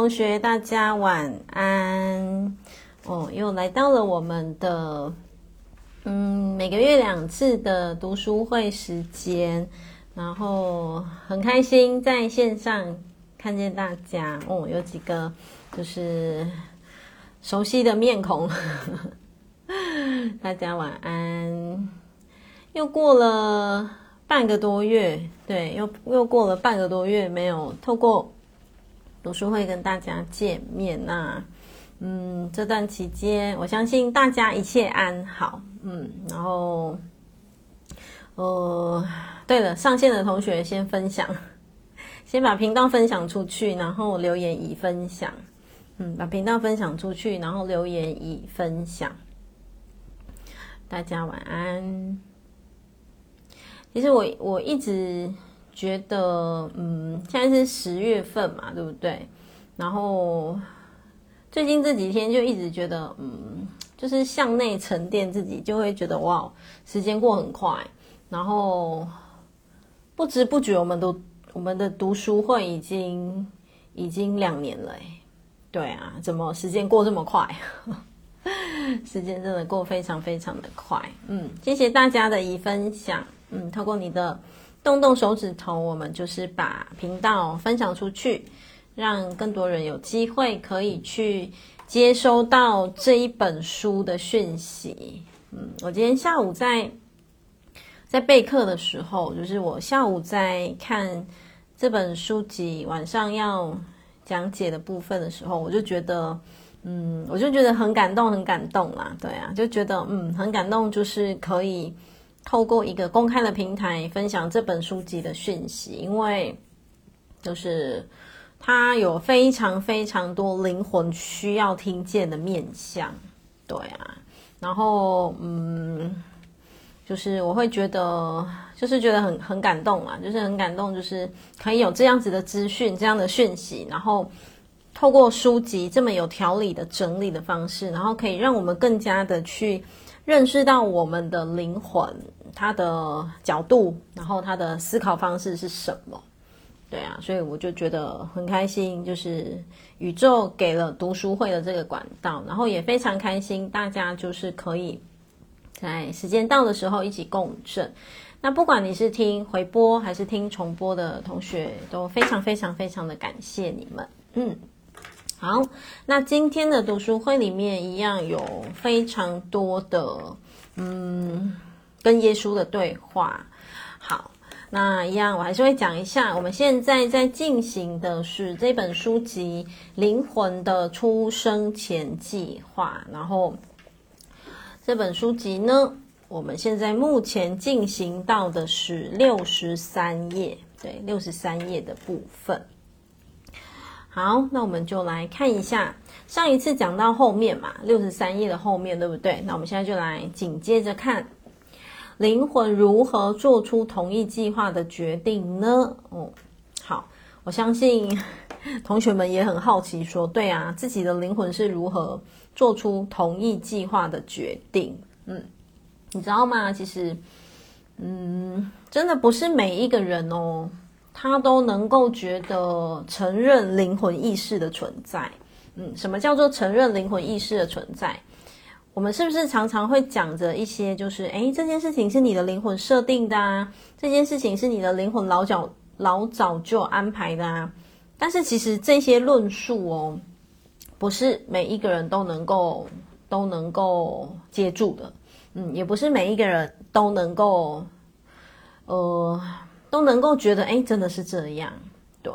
同学，大家晚安。哦，又来到了我们的嗯每个月两次的读书会时间，然后很开心在线上看见大家。哦，有几个就是熟悉的面孔，大家晚安。又过了半个多月，对，又又过了半个多月没有透过。读书会跟大家见面呐、啊，嗯，这段期间我相信大家一切安好，嗯，然后，呃，对了，上线的同学先分享，先把频道分享出去，然后留言已分享，嗯，把频道分享出去，然后留言已分享，大家晚安。其实我我一直。觉得嗯，现在是十月份嘛，对不对？然后最近这几天就一直觉得嗯，就是向内沉淀自己，就会觉得哇，时间过很快。然后不知不觉，我们都我们的读书会已经已经两年了，对啊，怎么时间过这么快？时间真的过非常非常的快。嗯，谢谢大家的已分享。嗯，透过你的。动动手指头，我们就是把频道分享出去，让更多人有机会可以去接收到这一本书的讯息。嗯，我今天下午在在备课的时候，就是我下午在看这本书籍，晚上要讲解的部分的时候，我就觉得，嗯，我就觉得很感动，很感动啦。对啊，就觉得嗯，很感动，就是可以。透过一个公开的平台分享这本书籍的讯息，因为就是它有非常非常多灵魂需要听见的面相，对啊，然后嗯，就是我会觉得，就是觉得很很感动啊，就是很感动，就是可以有这样子的资讯，这样的讯息，然后透过书籍这么有条理的整理的方式，然后可以让我们更加的去。认识到我们的灵魂，它的角度，然后它的思考方式是什么？对啊，所以我就觉得很开心，就是宇宙给了读书会的这个管道，然后也非常开心，大家就是可以在时间到的时候一起共振。那不管你是听回播还是听重播的同学，都非常非常非常的感谢你们，嗯。好，那今天的读书会里面一样有非常多的，嗯，跟耶稣的对话。好，那一样我还是会讲一下，我们现在在进行的是这本书籍《灵魂的出生前计划》，然后这本书籍呢，我们现在目前进行到的是六十三页，对，六十三页的部分。好，那我们就来看一下上一次讲到后面嘛，六十三页的后面，对不对？那我们现在就来紧接着看灵魂如何做出同意计划的决定呢？哦，好，我相信 同学们也很好奇说，说对啊，自己的灵魂是如何做出同意计划的决定？嗯，你知道吗？其实，嗯，真的不是每一个人哦。他都能够觉得承认灵魂意识的存在，嗯，什么叫做承认灵魂意识的存在？我们是不是常常会讲着一些，就是诶，这件事情是你的灵魂设定的啊，这件事情是你的灵魂老早老早就安排的啊？但是其实这些论述哦，不是每一个人都能够都能够接住的，嗯，也不是每一个人都能够，呃。都能够觉得，哎，真的是这样，对，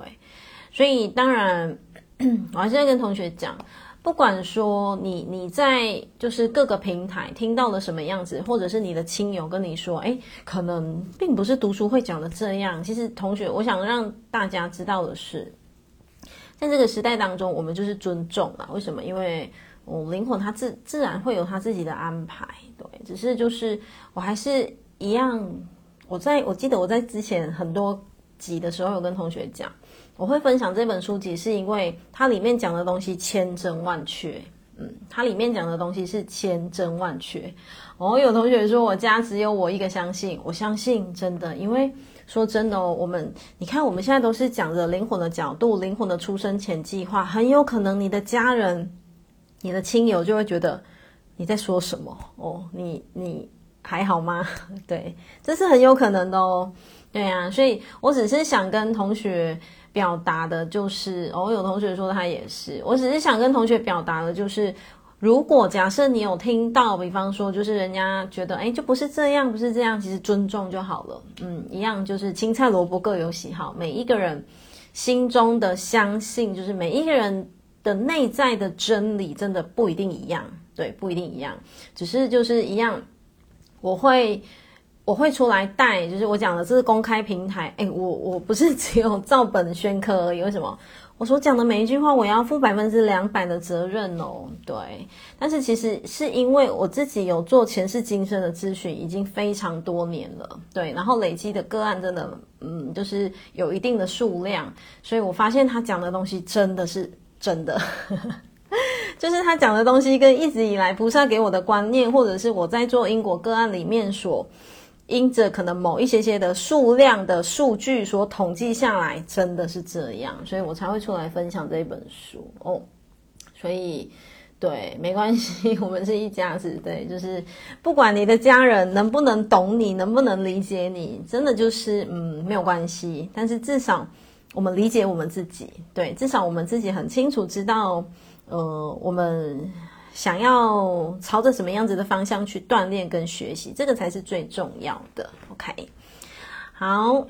所以当然，我还是要跟同学讲，不管说你你在就是各个平台听到了什么样子，或者是你的亲友跟你说，哎，可能并不是读书会讲的这样。其实，同学，我想让大家知道的是，在这个时代当中，我们就是尊重了。为什么？因为我灵魂它自自然会有它自己的安排，对，只是就是我还是一样。我在我记得我在之前很多集的时候有跟同学讲，我会分享这本书籍，是因为它里面讲的东西千真万确。嗯，它里面讲的东西是千真万确。哦，有同学说我家只有我一个相信，我相信真的，因为说真的哦，我们你看我们现在都是讲着灵魂的角度，灵魂的出生前计划，很有可能你的家人、你的亲友就会觉得你在说什么哦，你你还好吗？对，这是很有可能的哦。对啊，所以我只是想跟同学表达的就是，哦，有同学说他也是，我只是想跟同学表达的就是。如果假设你有听到，比方说，就是人家觉得，哎，就不是这样，不是这样，其实尊重就好了。嗯，一样就是青菜萝卜各有喜好，每一个人心中的相信，就是每一个人的内在的真理，真的不一定一样，对，不一定一样，只是就是一样。我会我会出来带，就是我讲的这是公开平台，哎，我我不是 只有照本宣科而已，为什么？我所讲的每一句话，我要负百分之两百的责任哦。对，但是其实是因为我自己有做前世今生的咨询，已经非常多年了。对，然后累积的个案真的，嗯，就是有一定的数量，所以我发现他讲的东西真的是真的，就是他讲的东西跟一直以来菩萨给我的观念，或者是我在做因果个案里面所。因着可能某一些些的数量的数据所统计下来，真的是这样，所以我才会出来分享这一本书哦。所以，对，没关系，我们是一家子，对，就是不管你的家人能不能懂你，能不能理解你，真的就是嗯没有关系。但是至少我们理解我们自己，对，至少我们自己很清楚知道，呃，我们。想要朝着什么样子的方向去锻炼跟学习，这个才是最重要的。OK，好。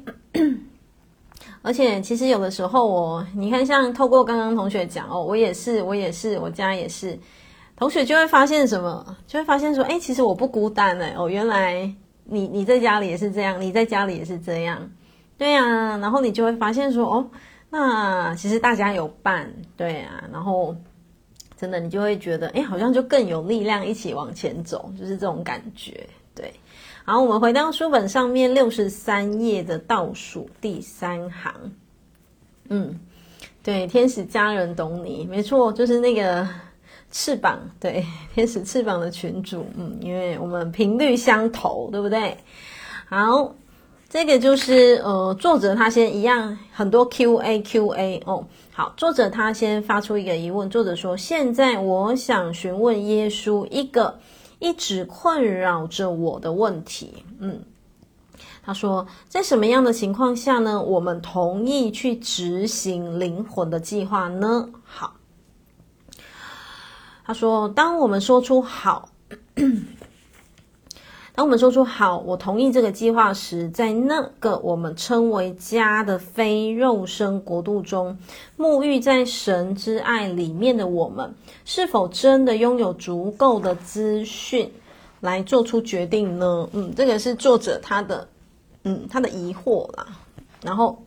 而且其实有的时候我，你看，像透过刚刚同学讲哦，我也是，我也是，我家也是，同学就会发现什么，就会发现说，哎，其实我不孤单哎，哦，原来你你在家里也是这样，你在家里也是这样，对呀，然后你就会发现说，哦，那其实大家有伴，对啊，然后。真的，你就会觉得，哎，好像就更有力量一起往前走，就是这种感觉。对，好，我们回到书本上面六十三页的倒数第三行。嗯，对，天使家人懂你，没错，就是那个翅膀，对，天使翅膀的群主。嗯，因为我们频率相投，对不对？好，这个就是呃，作者他先一样很多 Q&A Q&A 哦。好，作者他先发出一个疑问。作者说：“现在我想询问耶稣一个一直困扰着我的问题。”嗯，他说：“在什么样的情况下呢？我们同意去执行灵魂的计划呢？”好，他说：“当我们说出‘好’。”当我们说出“好，我同意这个计划”时，在那个我们称为家的非肉身国度中，沐浴在神之爱里面的我们，是否真的拥有足够的资讯来做出决定呢？嗯，这个是作者他的，嗯，他的疑惑啦。然后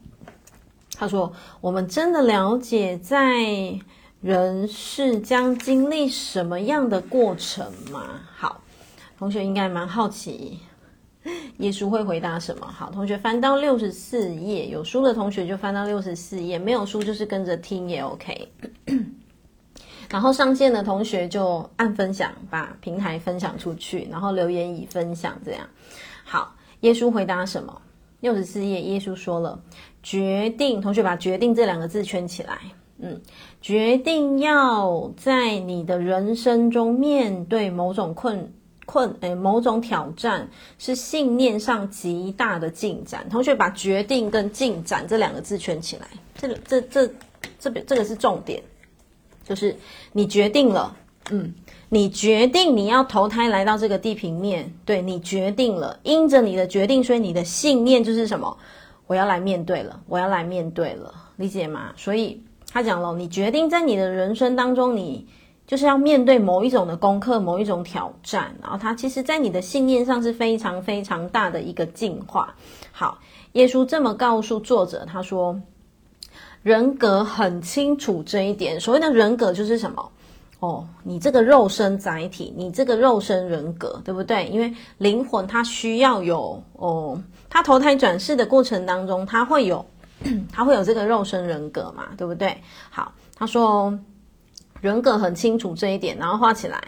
他说：“我们真的了解在人世将经历什么样的过程吗？”好。同学应该蛮好奇，耶稣会回答什么？好，同学翻到六十四页，有书的同学就翻到六十四页，没有书就是跟着听也 OK。然后上线的同学就按分享，把平台分享出去，然后留言已分享，这样。好，耶稣回答什么？六十四页，耶稣说了：决定，同学把“决定”这两个字圈起来。嗯，决定要在你的人生中面对某种困。困诶，某种挑战是信念上极大的进展。同学把“决定”跟“进展”这两个字圈起来，这个这这这边这个是重点，就是你决定了，嗯，你决定你要投胎来到这个地平面，对，你决定了，因着你的决定，所以你的信念就是什么？我要来面对了，我要来面对了，理解吗？所以他讲了，你决定在你的人生当中，你。就是要面对某一种的功课，某一种挑战，然后它其实，在你的信念上是非常非常大的一个进化。好，耶稣这么告诉作者，他说，人格很清楚这一点。所谓的人格就是什么？哦，你这个肉身载体，你这个肉身人格，对不对？因为灵魂它需要有哦，它投胎转世的过程当中，它会有，它会有这个肉身人格嘛，对不对？好，他说。人格很清楚这一点，然后画起来。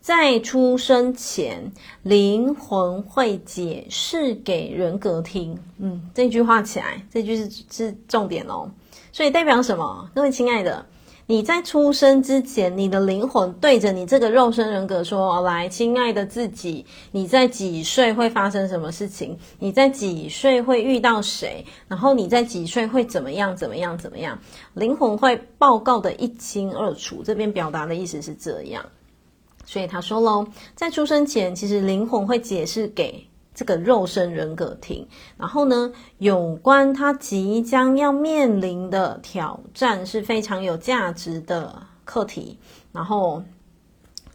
在出生前，灵魂会解释给人格听。嗯，这句话起来，这句是是重点哦。所以代表什么？各位亲爱的，你在出生之前，你的灵魂对着你这个肉身人格说：“来，亲爱的自己，你在几岁会发生什么事情？你在几岁会遇到谁？然后你在几岁会怎么样？怎么样？怎么样？”灵魂会报告得一清二楚。这边表达的意思是这样。所以他说喽，在出生前，其实灵魂会解释给这个肉身人格听，然后呢，有关他即将要面临的挑战是非常有价值的课题，然后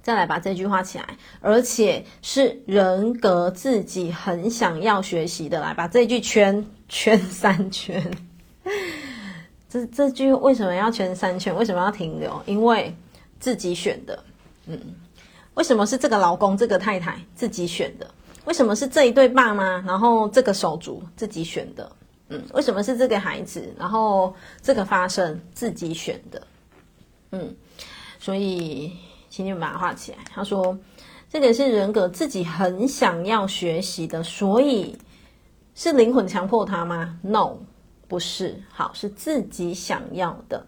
再来把这句话起来，而且是人格自己很想要学习的，来把这句圈圈三圈。这这句为什么要圈三圈？为什么要停留？因为自己选的，嗯。为什么是这个老公、这个太太自己选的？为什么是这一对爸妈，然后这个手足自己选的？嗯，为什么是这个孩子，然后这个发生自己选的？嗯，所以请你们把它画起来。他说，这个是人格自己很想要学习的，所以是灵魂强迫他吗？No，不是。好，是自己想要的。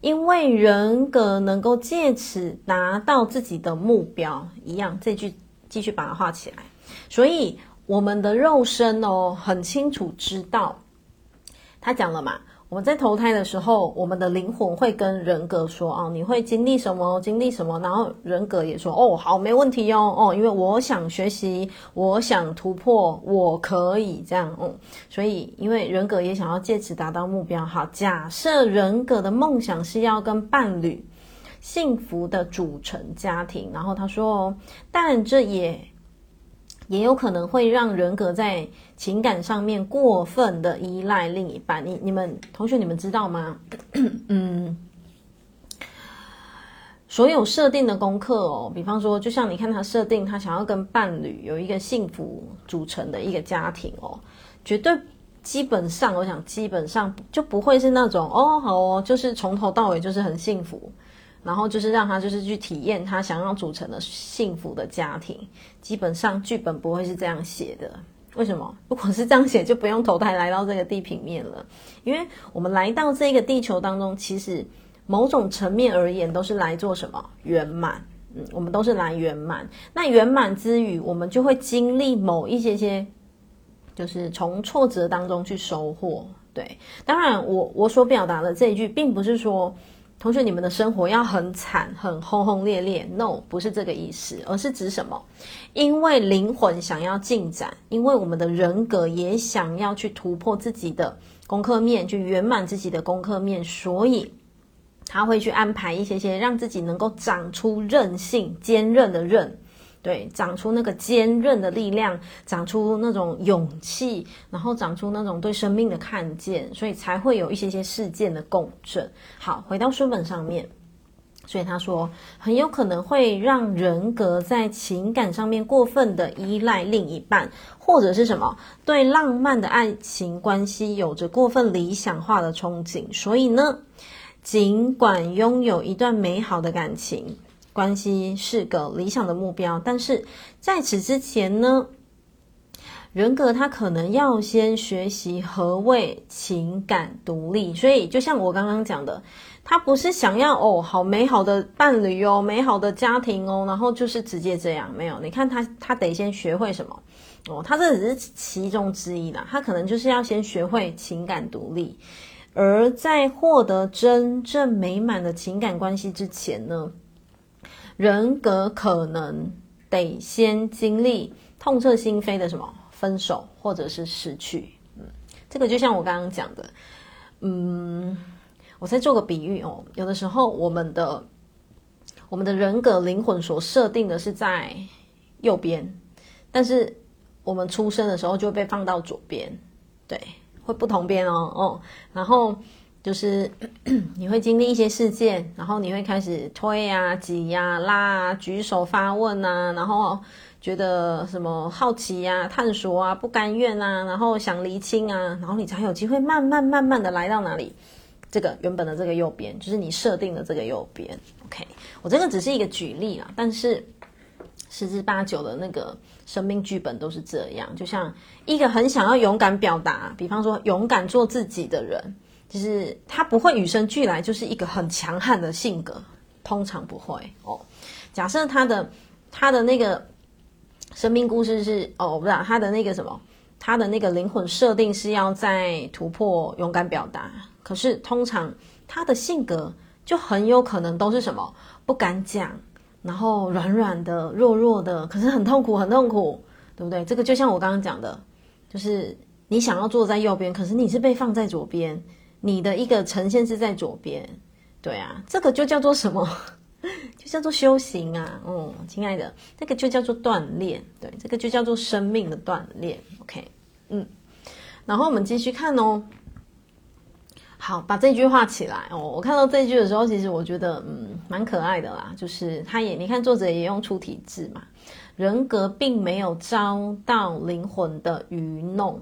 因为人格能够借此达到自己的目标，一样，这句继续把它画起来。所以我们的肉身哦，很清楚知道，他讲了嘛。我们在投胎的时候，我们的灵魂会跟人格说：“哦，你会经历什么？经历什么？”然后人格也说：“哦，好，没问题哦，哦，因为我想学习，我想突破，我可以这样。”嗯，所以因为人格也想要借此达到目标。好，假设人格的梦想是要跟伴侣幸福的组成家庭，然后他说：“哦，但这也。”也有可能会让人格在情感上面过分的依赖另一半。你、你们同学，你们知道吗？嗯，所有设定的功课哦，比方说，就像你看他设定，他想要跟伴侣有一个幸福组成的一个家庭哦，绝对基本上，我想基本上就不会是那种哦，好哦，就是从头到尾就是很幸福。然后就是让他就是去体验他想要组成的幸福的家庭，基本上剧本不会是这样写的。为什么？如果是这样写，就不用投胎来到这个地平面了。因为我们来到这个地球当中，其实某种层面而言，都是来做什么？圆满。嗯，我们都是来圆满。那圆满之余，我们就会经历某一些些，就是从挫折当中去收获。对，当然我我所表达的这一句，并不是说。同学，你们的生活要很惨、很轰轰烈烈？No，不是这个意思，而是指什么？因为灵魂想要进展，因为我们的人格也想要去突破自己的功课面，去圆满自己的功课面，所以他会去安排一些些，让自己能够长出韧性、坚韧的韧。对，长出那个坚韧的力量，长出那种勇气，然后长出那种对生命的看见，所以才会有一些些事件的共振。好，回到书本上面，所以他说，很有可能会让人格在情感上面过分的依赖另一半，或者是什么，对浪漫的爱情关系有着过分理想化的憧憬。所以呢，尽管拥有一段美好的感情。关系是个理想的目标，但是在此之前呢，人格他可能要先学习何谓情感独立。所以，就像我刚刚讲的，他不是想要哦，好美好的伴侣哦，美好的家庭哦，然后就是直接这样。没有，你看他，他得先学会什么哦？他这只是其中之一啦，他可能就是要先学会情感独立，而在获得真正美满的情感关系之前呢，人格可能得先经历痛彻心扉的什么分手或者是失去，嗯，这个就像我刚刚讲的，嗯，我再做个比喻哦，有的时候我们的我们的人格灵魂所设定的是在右边，但是我们出生的时候就会被放到左边，对，会不同边哦，哦，然后。就是 你会经历一些事件，然后你会开始推啊、挤呀、拉啊、举手发问啊，然后觉得什么好奇呀、啊、探索啊、不甘愿啊，然后想厘清啊，然后你才有机会慢慢慢慢的来到哪里这个原本的这个右边，就是你设定的这个右边。OK，我这个只是一个举例啦，但是十之八九的那个生命剧本都是这样。就像一个很想要勇敢表达，比方说勇敢做自己的人，就是他不会与生俱来就是一个很强悍的性格，通常不会哦。假设他的他的那个生命故事是哦，我不知道他的那个什么，他的那个灵魂设定是要在突破勇敢表达。可是通常他的性格就很有可能都是什么不敢讲，然后软软的、弱弱的，可是很痛苦、很痛苦，对不对？这个就像我刚刚讲的，就是你想要坐在右边，可是你是被放在左边，你的一个呈现是在左边，对啊，这个就叫做什么？就叫做修行啊，嗯，亲爱的，这个就叫做锻炼，对，这个就叫做生命的锻炼，OK，嗯，然后我们继续看哦。好，把这句画起来哦。我看到这句的时候，其实我觉得嗯蛮可爱的啦。就是他也，你看作者也用出体字嘛，人格并没有遭到灵魂的愚弄。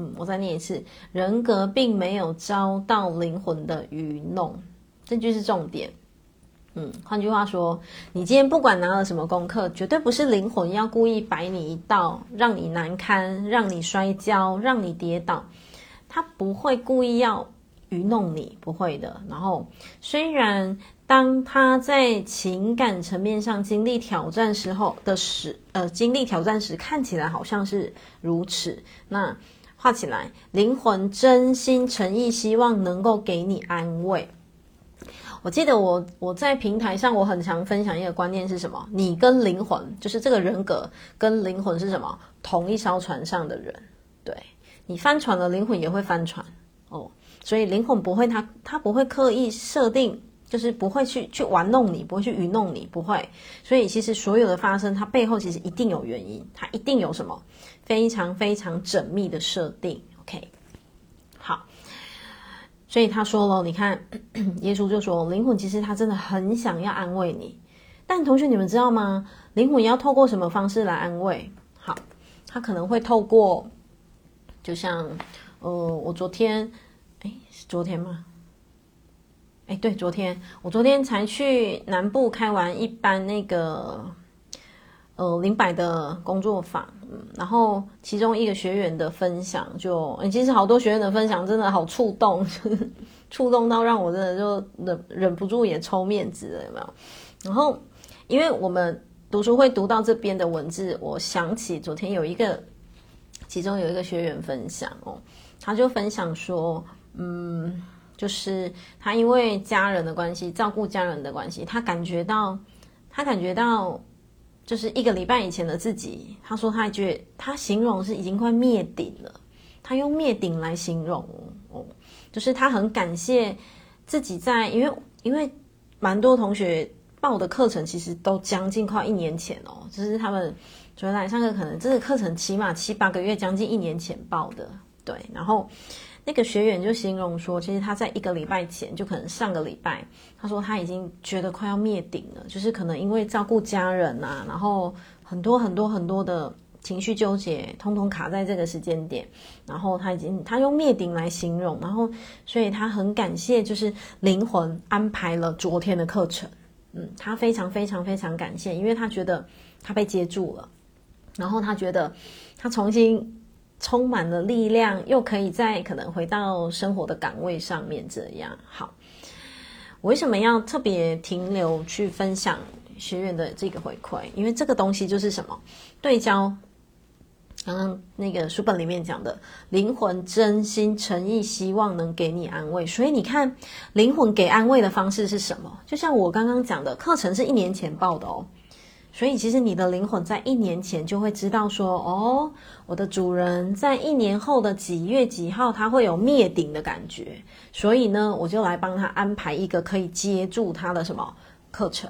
嗯，我再念一次，人格并没有遭到灵魂的愚弄。这句是重点。嗯，换句话说，你今天不管拿了什么功课，绝对不是灵魂要故意摆你一道，让你难堪，让你摔跤，让你跌倒。他不会故意要。愚弄你不会的。然后，虽然当他在情感层面上经历挑战时候的时，呃，经历挑战时看起来好像是如此。那画起来，灵魂真心诚意希望能够给你安慰。我记得我我在平台上我很常分享一个观念是什么？你跟灵魂，就是这个人格跟灵魂是什么？同一艘船上的人。对，你翻船了，灵魂也会翻船哦。所以灵魂不会他，他他不会刻意设定，就是不会去去玩弄你，不会去愚弄你，不会。所以其实所有的发生，它背后其实一定有原因，它一定有什么非常非常缜密的设定。OK，好。所以他说了，你看，耶稣就说，灵魂其实他真的很想要安慰你，但同学你们知道吗？灵魂要透过什么方式来安慰？好，他可能会透过，就像呃，我昨天。哎，是昨天吗？哎，对，昨天我昨天才去南部开完一班那个呃灵摆的工作坊，然后其中一个学员的分享就，其实好多学员的分享真的好触动，触动到让我真的就忍忍不住也抽面子了，有没有？然后因为我们读书会读到这边的文字，我想起昨天有一个，其中有一个学员分享哦，他就分享说。嗯，就是他因为家人的关系，照顾家人的关系，他感觉到，他感觉到，就是一个礼拜以前的自己，他说他觉得他形容是已经快灭顶了，他用灭顶来形容哦，就是他很感谢自己在，因为因为蛮多同学报的课程其实都将近快一年前哦，就是他们昨天来上课，可能这个课程起码七八个月，将近一年前报的，对，然后。那个学员就形容说，其实他在一个礼拜前，就可能上个礼拜，他说他已经觉得快要灭顶了，就是可能因为照顾家人啊，然后很多很多很多的情绪纠结，通通卡在这个时间点，然后他已经他用灭顶来形容，然后所以他很感谢，就是灵魂安排了昨天的课程，嗯，他非常非常非常感谢，因为他觉得他被接住了，然后他觉得他重新。充满了力量，又可以再可能回到生活的岗位上面，这样好。为什么要特别停留去分享学员的这个回馈？因为这个东西就是什么？对焦。刚刚那个书本里面讲的，灵魂真心诚意希望能给你安慰，所以你看，灵魂给安慰的方式是什么？就像我刚刚讲的，课程是一年前报的哦。所以，其实你的灵魂在一年前就会知道说，哦，我的主人在一年后的几月几号，他会有灭顶的感觉。所以呢，我就来帮他安排一个可以接住他的什么课程。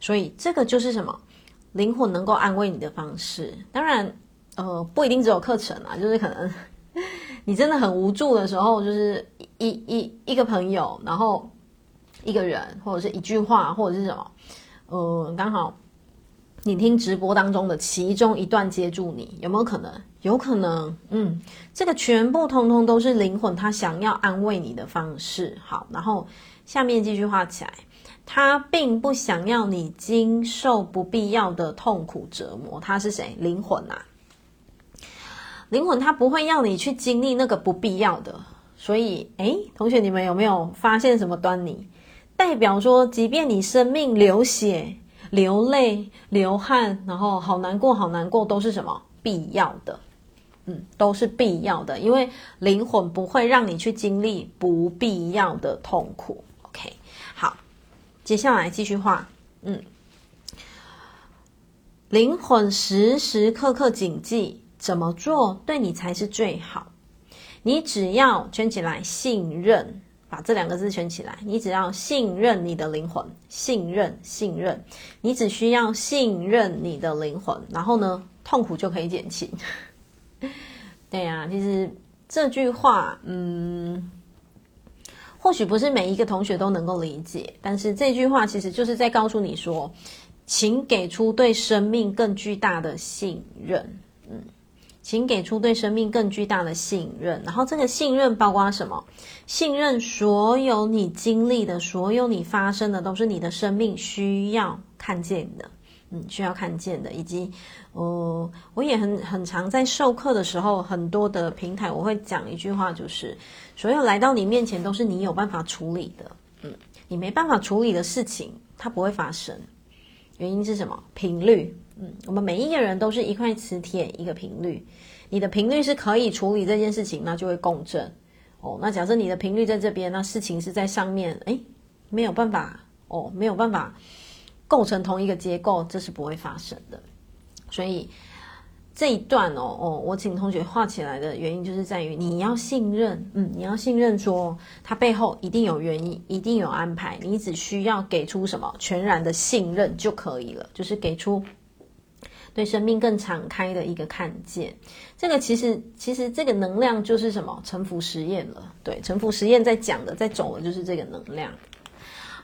所以，这个就是什么灵魂能够安慰你的方式。当然，呃，不一定只有课程啊，就是可能 你真的很无助的时候，就是一一一个朋友，然后一个人，或者是一句话，或者是什么，呃，刚好。你听直播当中的其中一段接住你，有没有可能？有可能。嗯，这个全部通通都是灵魂他想要安慰你的方式。好，然后下面继续画起来，他并不想要你经受不必要的痛苦折磨。他是谁？灵魂啊。灵魂他不会要你去经历那个不必要的。所以，诶，同学，你们有没有发现什么端倪？代表说，即便你生命流血。流泪、流汗，然后好难过、好难过，都是什么必要的？嗯，都是必要的，因为灵魂不会让你去经历不必要的痛苦。OK，好，接下来继续画。嗯，灵魂时时刻刻谨记怎么做对你才是最好。你只要圈起来，信任。把这两个字圈起来，你只要信任你的灵魂，信任，信任，你只需要信任你的灵魂，然后呢，痛苦就可以减轻。对呀、啊，其实这句话，嗯，或许不是每一个同学都能够理解，但是这句话其实就是在告诉你说，请给出对生命更巨大的信任，请给出对生命更巨大的信任，然后这个信任包括什么？信任所有你经历的、所有你发生的，都是你的生命需要看见的，嗯，需要看见的。以及，呃，我也很很常在授课的时候，很多的平台我会讲一句话，就是所有来到你面前都是你有办法处理的，嗯，你没办法处理的事情，它不会发生。原因是什么？频率。嗯，我们每一个人都是一块磁铁，一个频率。你的频率是可以处理这件事情，那就会共振。哦，那假设你的频率在这边，那事情是在上面，诶，没有办法哦，没有办法构成同一个结构，这是不会发生的。所以这一段哦哦，我请同学画起来的原因，就是在于你要信任，嗯，你要信任说它背后一定有原因，一定有安排，你只需要给出什么全然的信任就可以了，就是给出。对生命更敞开的一个看见，这个其实其实这个能量就是什么？臣服实验了。对，臣服实验在讲的，在走的就是这个能量。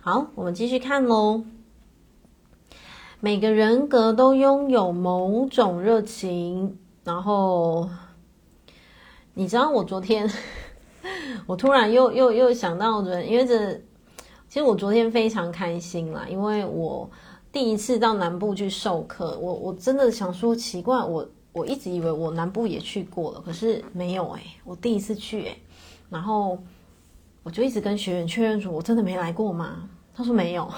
好，我们继续看喽。每个人格都拥有某种热情，然后你知道我昨天，我突然又又又想到昨天，因为这其实我昨天非常开心啦，因为我。第一次到南部去授课，我我真的想说奇怪，我我一直以为我南部也去过了，可是没有哎、我第一次去哎、然后我就一直跟学员确认说，我真的没来过吗？他说没有，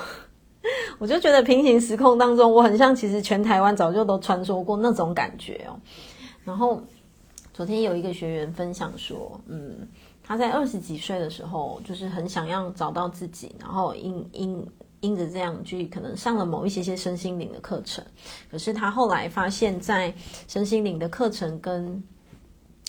我就觉得平行时空当中，我很像其实全台湾早就都穿梭过那种感觉哦。然后昨天有一个学员分享说，嗯，他在二十几岁的时候，就是很想要找到自己，然后因因。因着这样去，可能上了某一些些身心灵的课程，可是他后来发现，在身心灵的课程跟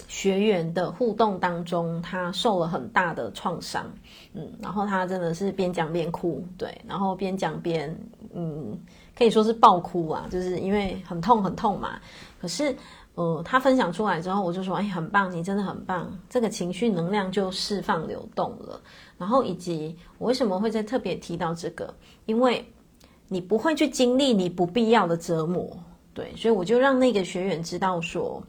学员的互动当中，他受了很大的创伤，嗯，然后他真的是边讲边哭，对，然后边讲边，嗯，可以说是爆哭啊，就是因为很痛很痛嘛，可是。呃，他分享出来之后，我就说，哎，很棒，你真的很棒，这个情绪能量就释放流动了。然后以及我为什么会再特别提到这个？因为你不会去经历你不必要的折磨，对，所以我就让那个学员知道说，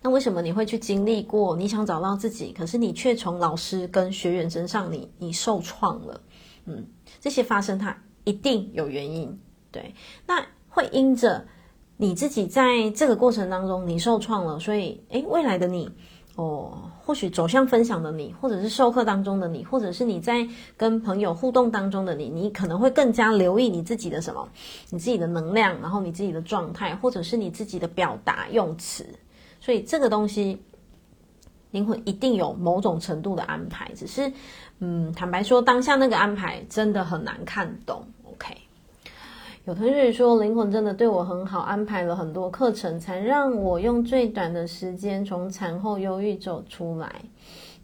那为什么你会去经历过？你想找到自己，可是你却从老师跟学员身上你，你你受创了，嗯，这些发生它一定有原因，对，那会因着。你自己在这个过程当中，你受创了，所以，诶，未来的你，哦，或许走向分享的你，或者是授课当中的你，或者是你在跟朋友互动当中的你，你可能会更加留意你自己的什么，你自己的能量，然后你自己的状态，或者是你自己的表达用词，所以这个东西，灵魂一定有某种程度的安排，只是，嗯，坦白说，当下那个安排真的很难看懂。有同学说，灵魂真的对我很好，安排了很多课程，才让我用最短的时间从产后忧郁走出来。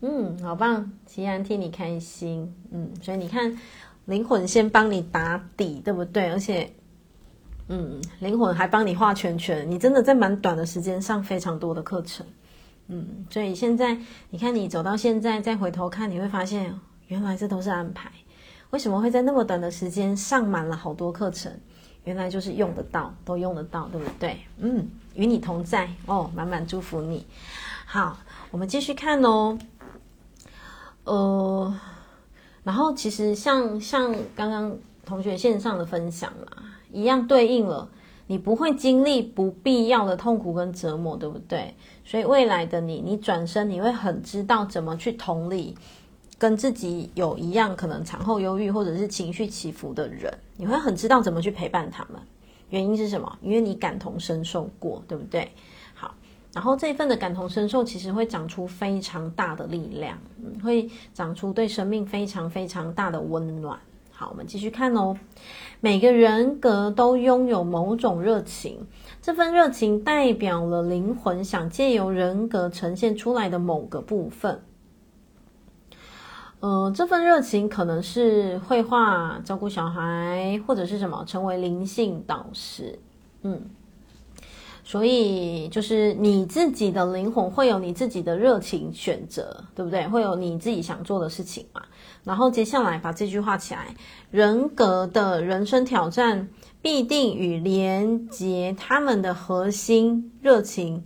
嗯，好棒，齐安替你开心。嗯，所以你看，灵魂先帮你打底，对不对？而且，嗯，灵魂还帮你画圈圈，你真的在蛮短的时间上非常多的课程。嗯，所以现在你看你走到现在，再回头看，你会发现原来这都是安排。为什么会在那么短的时间上满了好多课程？原来就是用得到，都用得到，对不对？嗯，与你同在哦，满满祝福你。好，我们继续看哦。呃，然后其实像像刚刚同学线上的分享嘛，一样对应了，你不会经历不必要的痛苦跟折磨，对不对？所以未来的你，你转身你会很知道怎么去同理。跟自己有一样可能产后忧郁或者是情绪起伏的人，你会很知道怎么去陪伴他们。原因是什么？因为你感同身受过，对不对？好，然后这一份的感同身受其实会长出非常大的力量，会长出对生命非常非常大的温暖。好，我们继续看哦。每个人格都拥有某种热情，这份热情代表了灵魂想借由人格呈现出来的某个部分。呃，这份热情可能是绘画、照顾小孩，或者是什么，成为灵性导师。嗯，所以就是你自己的灵魂会有你自己的热情选择，对不对？会有你自己想做的事情嘛。然后接下来把这句话起来：人格的人生挑战必定与连接他们的核心热情，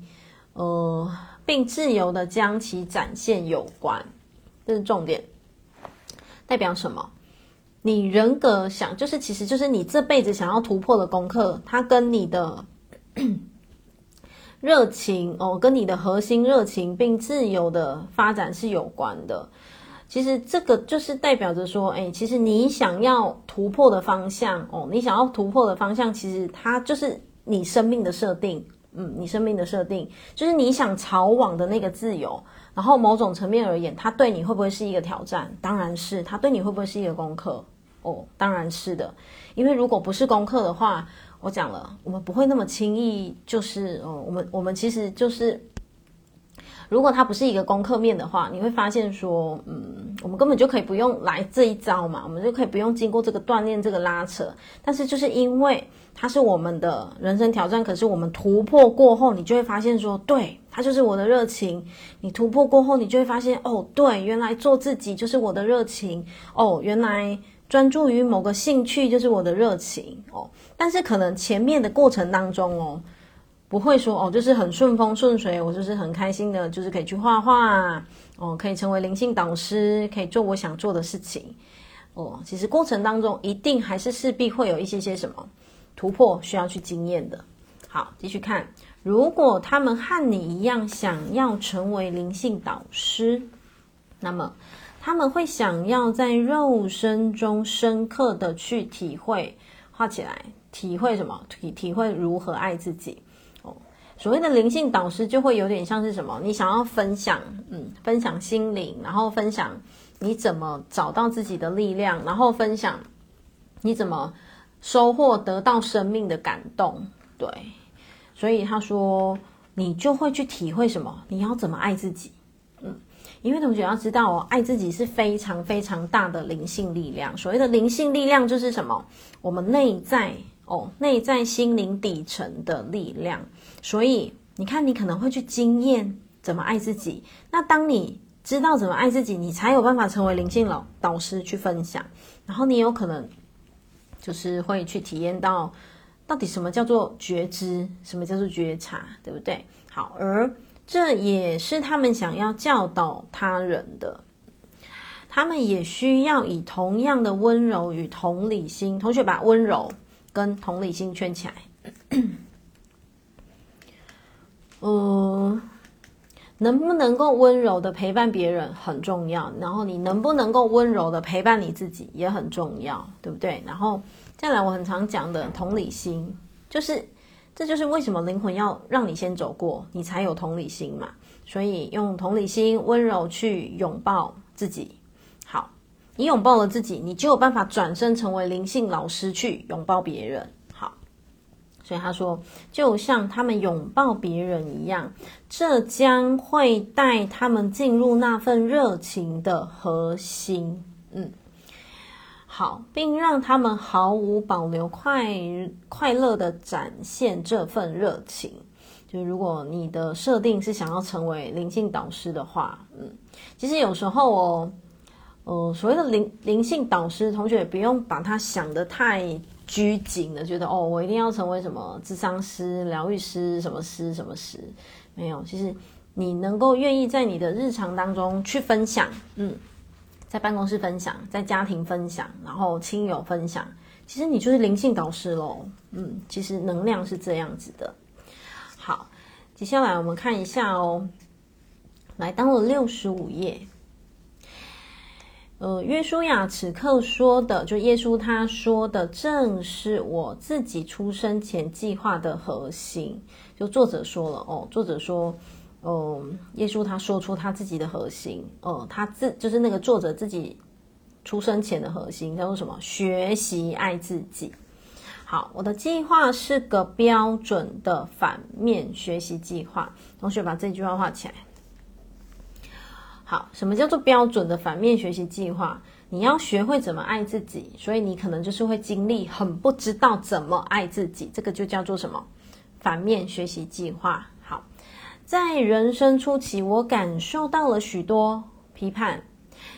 呃，并自由的将其展现有关。这是重点。代表什么？你人格想，就是其实就是你这辈子想要突破的功课，它跟你的 热情哦，跟你的核心热情并自由的发展是有关的。其实这个就是代表着说，哎，其实你想要突破的方向哦，你想要突破的方向，其实它就是你生命的设定。嗯，你生命的设定就是你想朝往的那个自由。然后某种层面而言，他对你会不会是一个挑战？当然是。他对你会不会是一个功课？哦，当然是的。因为如果不是功课的话，我讲了，我们不会那么轻易就是，哦，我们我们其实就是。如果它不是一个功课面的话，你会发现说，嗯，我们根本就可以不用来这一招嘛，我们就可以不用经过这个锻炼、这个拉扯。但是就是因为它是我们的人生挑战，可是我们突破过后，你就会发现说，对，它就是我的热情。你突破过后，你就会发现，哦，对，原来做自己就是我的热情。哦，原来专注于某个兴趣就是我的热情。哦，但是可能前面的过程当中，哦。不会说哦，就是很顺风顺水，我就是很开心的，就是可以去画画哦，可以成为灵性导师，可以做我想做的事情哦。其实过程当中一定还是势必会有一些些什么突破需要去经验的。好，继续看，如果他们和你一样想要成为灵性导师，那么他们会想要在肉身中深刻的去体会，画起来，体会什么？体体会如何爱自己。哦所谓的灵性导师就会有点像是什么？你想要分享，嗯，分享心灵，然后分享你怎么找到自己的力量，然后分享你怎么收获得到生命的感动。对，所以他说你就会去体会什么？你要怎么爱自己？嗯，因为同学要知道哦，爱自己是非常非常大的灵性力量。所谓的灵性力量就是什么？我们内在。哦，内在心灵底层的力量，所以你看，你可能会去经验怎么爱自己。那当你知道怎么爱自己，你才有办法成为灵性老导师去分享。然后你有可能就是会去体验到，到底什么叫做觉知，什么叫做觉察，对不对？好，而这也是他们想要教导他人的，他们也需要以同样的温柔与同理心。同学把温柔。跟同理心圈起来，嗯，能不能够温柔的陪伴别人很重要，然后你能不能够温柔的陪伴你自己也很重要，对不对？然后再来，我很常讲的同理心，就是这就是为什么灵魂要让你先走过，你才有同理心嘛。所以用同理心温柔去拥抱自己。好你拥抱了自己，你就有办法转身成为灵性老师去拥抱别人。所以他说，就像他们拥抱别人一样，这将会带他们进入那份热情的核心。嗯，好，并让他们毫无保留、快快乐的展现这份热情。就如果你的设定是想要成为灵性导师的话，嗯，其实有时候哦。呃，所谓的灵灵性导师，同学也不用把它想得太拘谨的，觉得哦，我一定要成为什么智商师、疗愈师、什么师、什么师，没有。其实你能够愿意在你的日常当中去分享，嗯，在办公室分享，在家庭分享，然后亲友分享，其实你就是灵性导师喽。嗯，其实能量是这样子的。好，接下来我们看一下哦，来到了六十五页。呃，约书亚此刻说的，就耶稣他说的，正是我自己出生前计划的核心。就作者说了哦，作者说，嗯、耶稣他说出他自己的核心，哦、呃，他自就是那个作者自己出生前的核心叫做什么？学习爱自己。好，我的计划是个标准的反面学习计划。同学把这句话画起来。好，什么叫做标准的反面学习计划？你要学会怎么爱自己，所以你可能就是会经历很不知道怎么爱自己，这个就叫做什么？反面学习计划。好，在人生初期，我感受到了许多批判，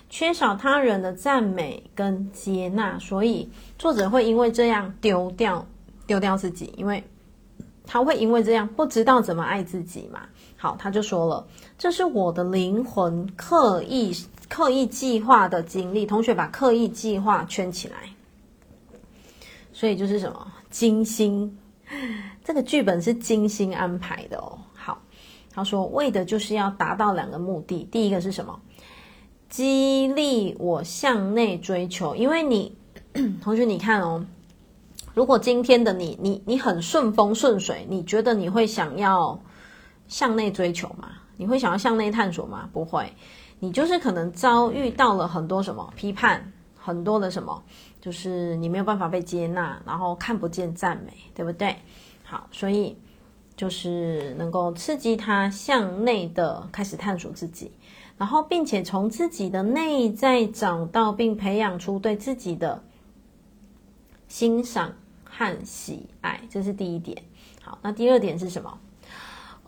缺少他人的赞美跟接纳，所以作者会因为这样丢掉丢掉自己，因为他会因为这样不知道怎么爱自己嘛。好，他就说了，这是我的灵魂刻意刻意计划的经历。同学把刻意计划圈起来。所以就是什么精心，这个剧本是精心安排的哦。好，他说为的就是要达到两个目的。第一个是什么？激励我向内追求。因为你 同学，你看哦，如果今天的你，你你很顺风顺水，你觉得你会想要？向内追求嘛？你会想要向内探索吗？不会，你就是可能遭遇到了很多什么批判，很多的什么，就是你没有办法被接纳，然后看不见赞美，对不对？好，所以就是能够刺激他向内的开始探索自己，然后并且从自己的内在找到并培养出对自己的欣赏和喜爱，这是第一点。好，那第二点是什么？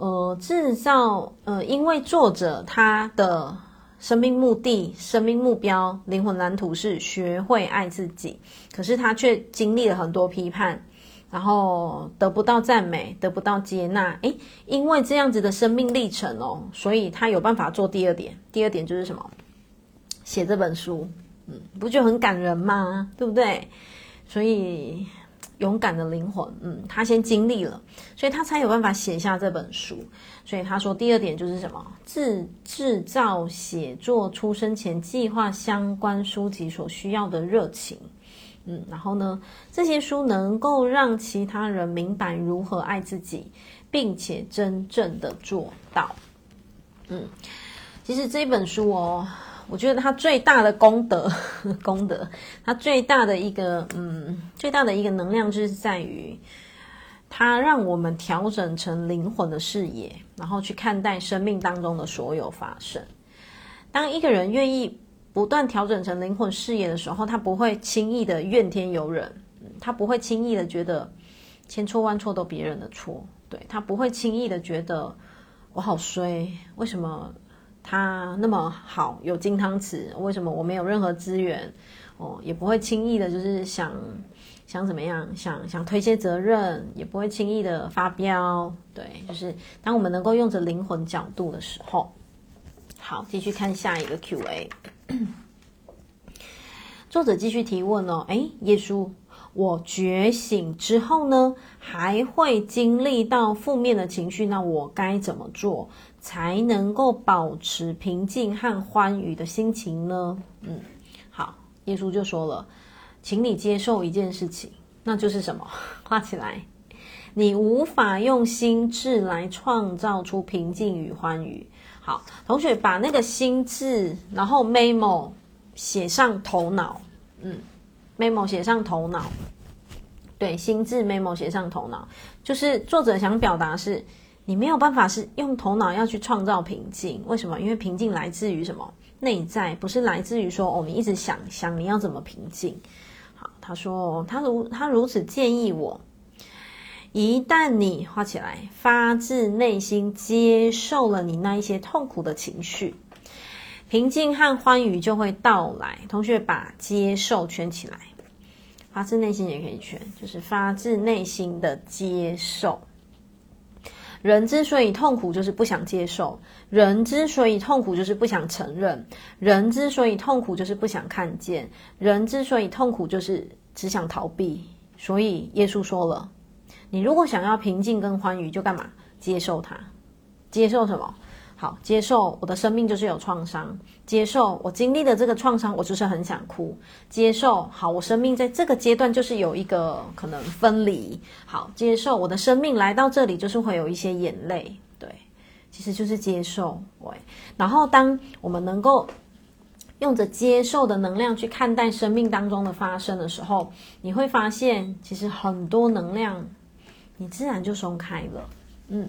呃，制造呃，因为作者他的生命目的、生命目标、灵魂蓝图是学会爱自己，可是他却经历了很多批判，然后得不到赞美，得不到接纳。诶，因为这样子的生命历程哦，所以他有办法做第二点。第二点就是什么？写这本书，嗯，不就很感人吗？对不对？所以。勇敢的灵魂，嗯，他先经历了，所以他才有办法写下这本书。所以他说，第二点就是什么？制制造写作出生前计划相关书籍所需要的热情，嗯，然后呢，这些书能够让其他人明白如何爱自己，并且真正的做到。嗯，其实这本书哦。我觉得他最大的功德，功德，他最大的一个，嗯，最大的一个能量就是在于，他让我们调整成灵魂的视野，然后去看待生命当中的所有发生。当一个人愿意不断调整成灵魂视野的时候，他不会轻易的怨天尤人，他不会轻易的觉得千错万错都别人的错，对，他不会轻易的觉得我好衰，为什么？他那么好，有金汤匙，为什么我没有任何资源？哦，也不会轻易的，就是想想怎么样，想想推卸责任，也不会轻易的发飙。对，就是当我们能够用着灵魂角度的时候，好，继续看下一个 Q&A。作者继续提问哦，诶，耶稣，我觉醒之后呢，还会经历到负面的情绪，那我该怎么做？才能够保持平静和欢愉的心情呢？嗯，好，耶稣就说了，请你接受一件事情，那就是什么？画起来，你无法用心智来创造出平静与欢愉。好，同学把那个心智，然后 memo 写上头脑，嗯，memo 写上头脑，对，心智 memo 写上头脑，就是作者想表达是。你没有办法是用头脑要去创造平静，为什么？因为平静来自于什么？内在，不是来自于说我们、一直想想你要怎么平静。好，他说他如他如此建议我，一旦你画起来，发自内心接受了你那一些痛苦的情绪，平静和欢愉就会到来。同学把接受圈起来，发自内心也可以圈，就是发自内心的接受。人之所以痛苦，就是不想接受；人之所以痛苦，就是不想承认；人之所以痛苦，就是不想看见；人之所以痛苦，就是只想逃避。所以耶稣说了：“你如果想要平静跟欢愉，就干嘛？接受它。接受什么？”好，接受我的生命就是有创伤，接受我经历的这个创伤，我就是很想哭。接受，好，我生命在这个阶段就是有一个可能分离。好，接受我的生命来到这里就是会有一些眼泪。对，其实就是接受。喂，然后当我们能够用着接受的能量去看待生命当中的发生的时候，你会发现，其实很多能量你自然就松开了。嗯，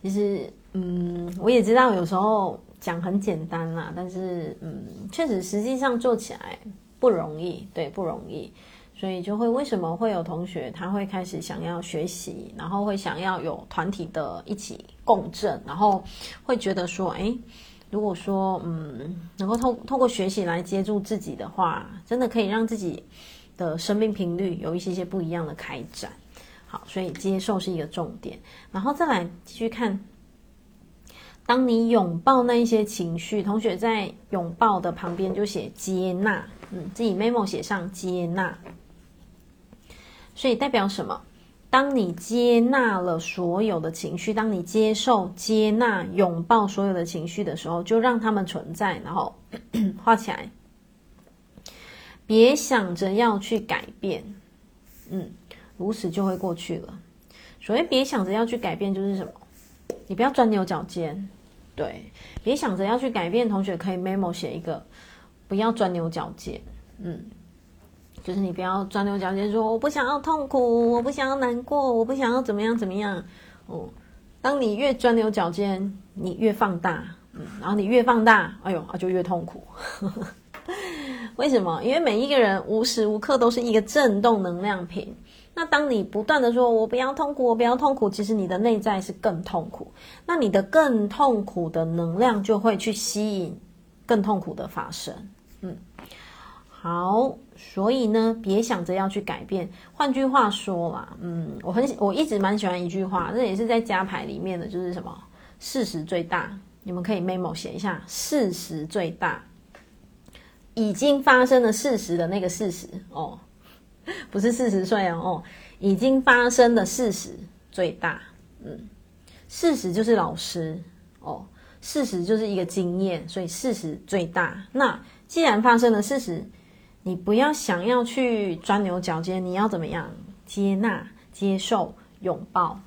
其实。嗯，我也知道有时候讲很简单啦，但是嗯，确实实际上做起来不容易，对，不容易，所以就会为什么会有同学他会开始想要学习，然后会想要有团体的一起共振，然后会觉得说，诶，如果说嗯，能够透透过学习来接住自己的话，真的可以让自己的生命频率有一些些不一样的开展。好，所以接受是一个重点，然后再来继续看。当你拥抱那一些情绪，同学在拥抱的旁边就写接纳，嗯，自己 memo 写上接纳。所以代表什么？当你接纳了所有的情绪，当你接受、接纳、拥抱所有的情绪的时候，就让他们存在，然后 画起来。别想着要去改变，嗯，如此就会过去了。所谓别想着要去改变，就是什么？你不要钻牛角尖。对，别想着要去改变，同学可以 memo 写一个，不要钻牛角尖，嗯，就是你不要钻牛角尖，说我不想要痛苦，我不想要难过，我不想要怎么样怎么样，哦，当你越钻牛角尖，你越放大，嗯，然后你越放大，哎呦，啊就越痛苦，为什么？因为每一个人无时无刻都是一个震动能量瓶。那当你不断的说“我不要痛苦，我不要痛苦”，其实你的内在是更痛苦。那你的更痛苦的能量就会去吸引更痛苦的发生。嗯，好，所以呢，别想着要去改变。换句话说嘛，嗯，我很我一直蛮喜欢一句话，这也是在家牌里面的，就是什么“事实最大”。你们可以 memo 写一下“事实最大”，已经发生的事实的那个事实哦。不是四十岁哦，哦，已经发生的事实最大，嗯，事实就是老师哦，事实就是一个经验，所以事实最大。那既然发生了事实，你不要想要去钻牛角尖，你要怎么样？接纳、接受、拥抱。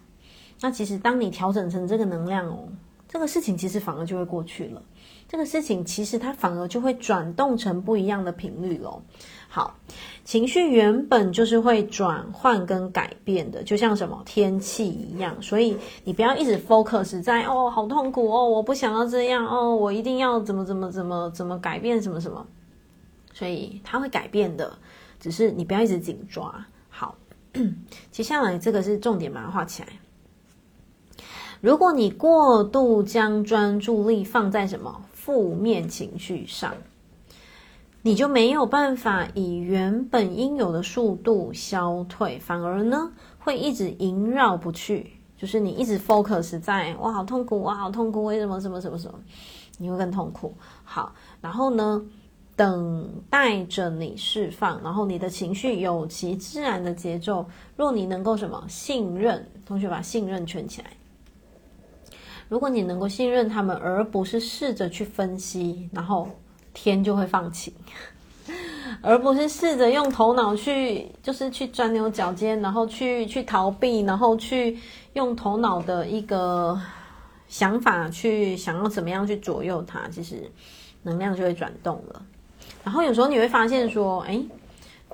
那其实当你调整成这个能量哦，这个事情其实反而就会过去了。这个事情其实它反而就会转动成不一样的频率咯。好，情绪原本就是会转换跟改变的，就像什么天气一样。所以你不要一直 focus 在哦，好痛苦哦，我不想要这样哦，我一定要怎么怎么怎么怎么改变什么什么。所以它会改变的，只是你不要一直紧抓。好，接下来这个是重点，把它画起来。如果你过度将专注力放在什么负面情绪上，你就没有办法以原本应有的速度消退，反而呢会一直萦绕不去。就是你一直 focus 在“哇，好痛苦，哇，好痛苦”，为什么什么什么什么，你会更痛苦。好，然后呢，等待着你释放，然后你的情绪有其自然的节奏。若你能够什么信任，同学把信任圈起来。如果你能够信任他们，而不是试着去分析，然后。天就会放晴，而不是试着用头脑去，就是去钻牛角尖，然后去去逃避，然后去用头脑的一个想法去想要怎么样去左右它，其实能量就会转动了。然后有时候你会发现说，哎，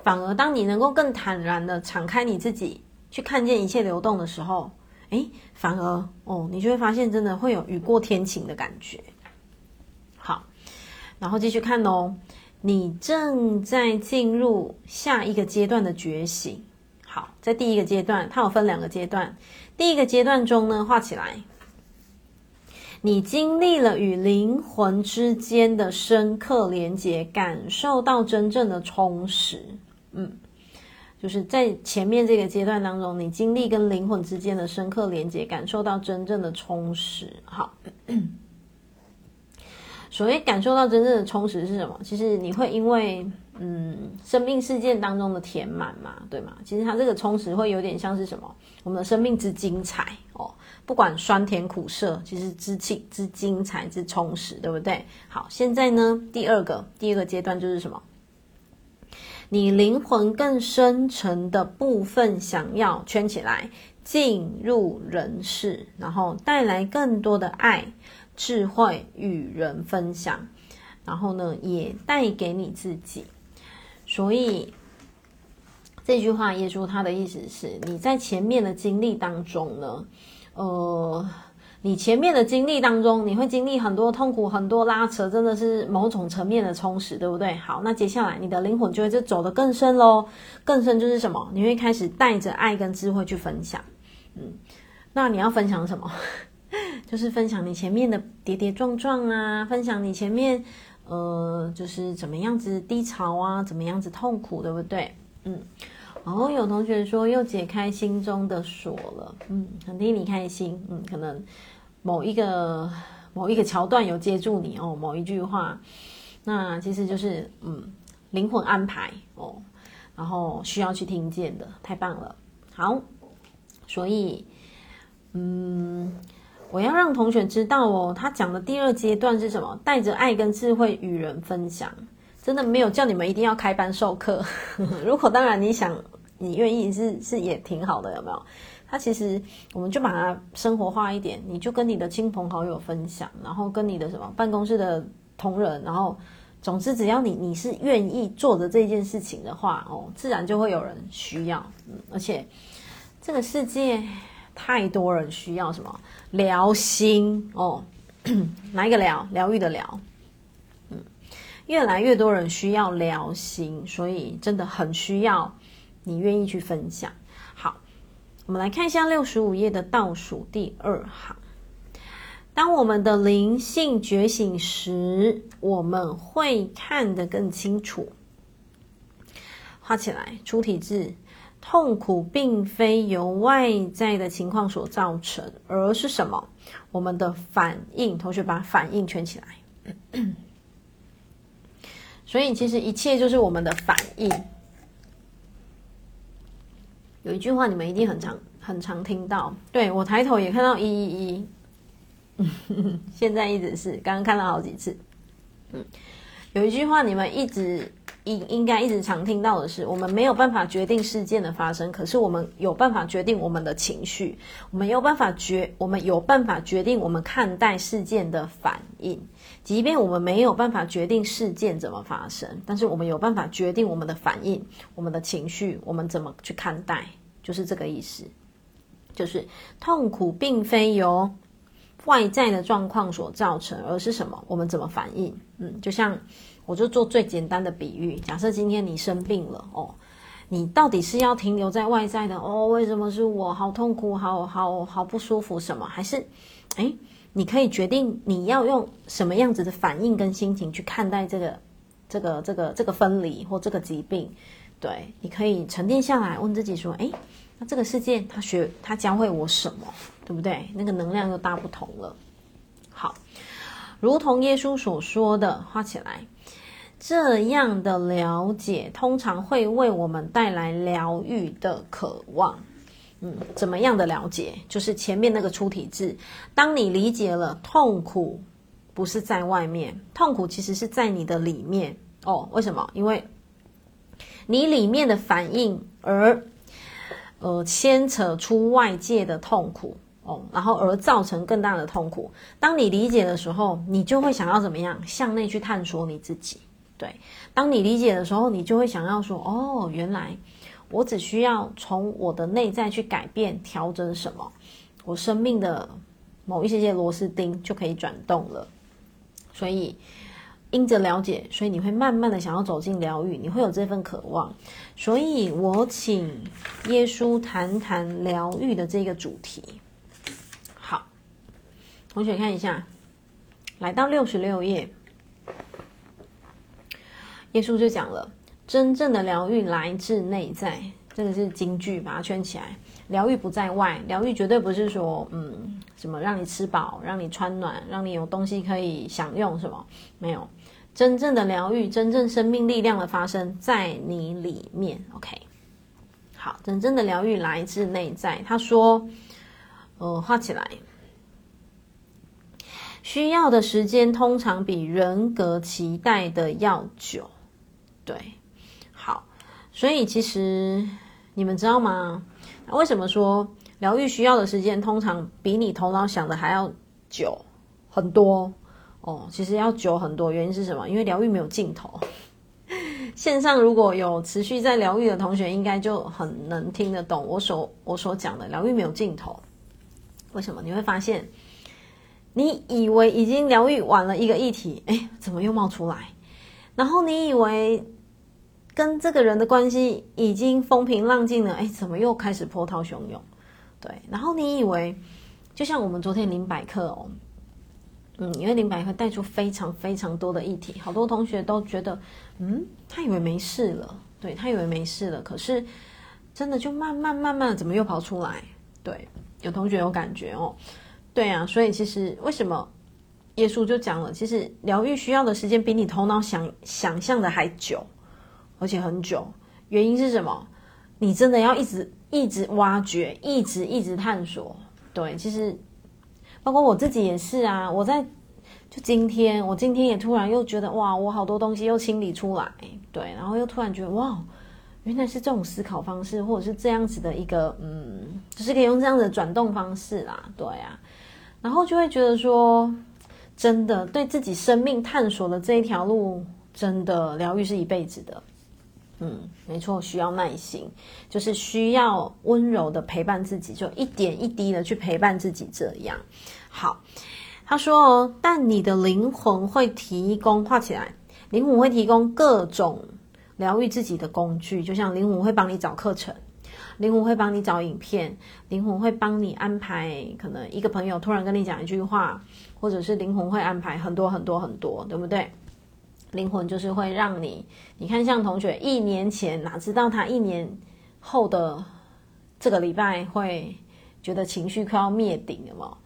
反而当你能够更坦然的敞开你自己，去看见一切流动的时候，哎，反而哦，你就会发现真的会有雨过天晴的感觉。好然后继续看哦，你正在进入下一个阶段的觉醒。好，在第一个阶段，它有分两个阶段。第一个阶段中呢，画起来，你经历了与灵魂之间的深刻连接，感受到真正的充实。嗯，就是在前面这个阶段当中，你经历跟灵魂之间的深刻连接，感受到真正的充实。好。所谓感受到真正的充实是什么？其实你会因为嗯生命事件当中的填满嘛，对吗？其实它这个充实会有点像是什么？我们的生命之精彩哦，不管酸甜苦涩，其实之气之精彩之充实，对不对？好，现在呢，第二个第二个阶段就是什么？你灵魂更深层的部分想要圈起来，进入人世，然后带来更多的爱。智慧与人分享，然后呢，也带给你自己。所以这句话，耶稣他的意思是，你在前面的经历当中呢，呃，你前面的经历当中，你会经历很多痛苦，很多拉扯，真的是某种层面的充实，对不对？好，那接下来你的灵魂就会就走得更深喽，更深就是什么？你会开始带着爱跟智慧去分享。嗯，那你要分享什么？就是分享你前面的跌跌撞撞啊，分享你前面呃，就是怎么样子低潮啊，怎么样子痛苦，对不对？嗯，哦有同学说又解开心中的锁了，嗯，很替你开心，嗯，可能某一个某一个桥段有接住你哦，某一句话，那其实就是嗯，灵魂安排哦，然后需要去听见的，太棒了，好，所以嗯。我要让同学知道哦，他讲的第二阶段是什么？带着爱跟智慧与人分享，真的没有叫你们一定要开班授课。如果当然你想，你愿意是是也挺好的，有没有？他其实我们就把它生活化一点，你就跟你的亲朋好友分享，然后跟你的什么办公室的同仁，然后总之只要你你是愿意做的这件事情的话哦，自然就会有人需要。嗯，而且这个世界。太多人需要什么疗心哦？哪一个疗？疗愈的疗。越来越多人需要疗心，所以真的很需要你愿意去分享。我们来看一下六十五页的倒数第二行。当我们的灵性觉醒时，我们会看得更清楚。画起来，出题字。痛苦并非由外在的情况所造成，而是什么？我们的反应。同学把反应圈起来。所以其实一切就是我们的反应。有一句话你们一定很常很常听到，对，我抬头也看到一一一，现在一直是，刚刚看到好几次。嗯，有一句话你们一直。应应该一直常听到的是，我们没有办法决定事件的发生，可是我们有办法决定我们的情绪，我们有办法决，我们有办法决定我们看待事件的反应。即便我们没有办法决定事件怎么发生，但是我们有办法决定我们的反应，我们的情绪，我们怎么去看待，就是这个意思。就是痛苦并非由外在的状况所造成，而是什么？我们怎么反应？嗯，就像。我就做最简单的比喻，假设今天你生病了哦，你到底是要停留在外在的哦？为什么是我？好痛苦，好好好不舒服什么？还是，诶，你可以决定你要用什么样子的反应跟心情去看待这个这个这个这个分离或这个疾病？对，你可以沉淀下来，问自己说：诶，那这个事件它学它教会我什么？对不对？那个能量又大不同了。好，如同耶稣所说的，画起来。这样的了解通常会为我们带来疗愈的渴望。嗯，怎么样的了解？就是前面那个出体制。当你理解了痛苦不是在外面，痛苦其实是在你的里面。哦，为什么？因为你里面的反应而呃牵扯出外界的痛苦哦，然后而造成更大的痛苦。当你理解的时候，你就会想要怎么样？向内去探索你自己。对，当你理解的时候，你就会想要说：“哦，原来我只需要从我的内在去改变、调整什么，我生命的某一些些螺丝钉就可以转动了。”所以，因着了解，所以你会慢慢的想要走进疗愈，你会有这份渴望。所以我请耶稣谈谈疗愈的这个主题。好，同学看一下，来到六十六页。耶稣就讲了，真正的疗愈来自内在，这个是金句，把它圈起来。疗愈不在外，疗愈绝对不是说，嗯，什么让你吃饱、让你穿暖、让你有东西可以享用，什么没有。真正的疗愈，真正生命力量的发生在你里面。OK，好，真正的疗愈来自内在。他说，呃，画起来，需要的时间通常比人格期待的要久。对，所以其实你们知道吗？为什么说疗愈需要的时间通常比你头脑想的还要久很多？哦，其实要久很多，原因是什么？因为疗愈没有尽头。线上如果有持续在疗愈的同学，应该就很能听得懂我所我所讲的疗愈没有尽头。为什么？你会发现，你以为已经疗愈完了一个议题，哎，怎么又冒出来？然后你以为。跟这个人的关系已经风平浪静了，哎，怎么又开始波涛汹涌？对，然后你以为，就像我们昨天灵百课哦，嗯，因为灵百课带出非常非常多的议题，好多同学都觉得，嗯，他以为没事了，对，他以为没事了，可是真的就慢慢慢慢，怎么又跑出来？对，有同学有感觉哦，对啊，所以其实为什么耶稣就讲了，其实疗愈需要的时间比你头脑想想象的还久。而且很久，原因是什么？你真的要一直一直挖掘，一直一直探索。对，其实包括我自己也是啊。我在就今天，我今天也突然又觉得哇，我好多东西又清理出来，对，然后又突然觉得哇，原来是这种思考方式，或者是这样子的一个嗯，就是可以用这样的转动方式啦，对啊，然后就会觉得说，真的对自己生命探索的这一条路，真的疗愈是一辈子的。嗯，没错，需要耐心，就是需要温柔的陪伴自己，就一点一滴的去陪伴自己。这样好，他说哦，但你的灵魂会提供，画起来，灵魂会提供各种疗愈自己的工具，就像灵魂会帮你找课程，灵魂会帮你找影片，灵魂会帮你安排，可能一个朋友突然跟你讲一句话，或者是灵魂会安排很多很多很多，对不对？灵魂就是会让你，你看，像同学一年前哪知道他一年后的这个礼拜会觉得情绪快要灭顶了吗？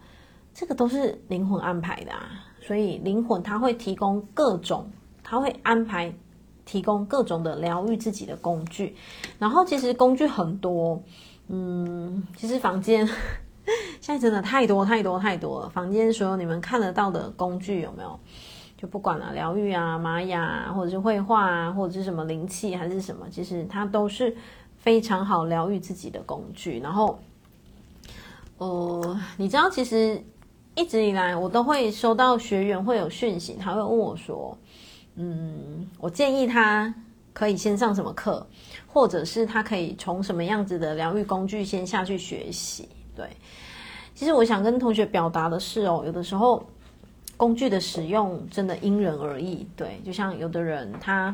这个都是灵魂安排的啊。所以灵魂他会提供各种，他会安排提供各种的疗愈自己的工具。然后其实工具很多，嗯，其实房间 现在真的太多太多太多了。房间所有你们看得到的工具有没有？就不管了，疗愈啊、玛雅，或者是绘画啊，或者是什么灵气还是什么，其实它都是非常好疗愈自己的工具。然后，呃，你知道，其实一直以来我都会收到学员会有讯息，他会问我说：“嗯，我建议他可以先上什么课，或者是他可以从什么样子的疗愈工具先下去学习？”对，其实我想跟同学表达的是哦，有的时候。工具的使用真的因人而异，对，就像有的人他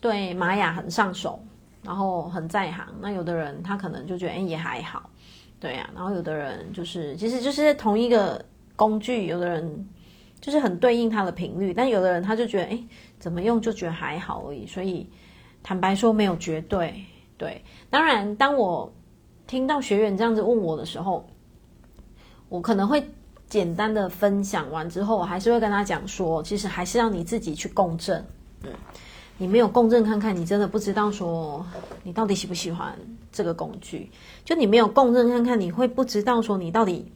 对玛雅很上手，然后很在行，那有的人他可能就觉得哎也还好，对呀、啊，然后有的人就是其实就是同一个工具，有的人就是很对应他的频率，但有的人他就觉得哎怎么用就觉得还好而已，所以坦白说没有绝对，对，当然当我听到学员这样子问我的时候，我可能会。简单的分享完之后，我还是会跟他讲说，其实还是要你自己去共振。嗯，你没有共振看看，你真的不知道说你到底喜不喜欢这个工具。就你没有共振看看，你会不知道说你到底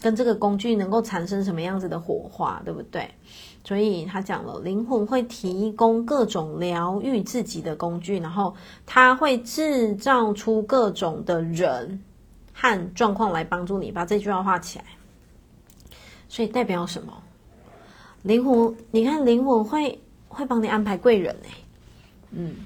跟这个工具能够产生什么样子的火花，对不对？所以他讲了，灵魂会提供各种疗愈自己的工具，然后他会制造出各种的人和状况来帮助你。把这句话画起来。所以代表什么？灵魂，你看灵魂会会帮你安排贵人呢，嗯，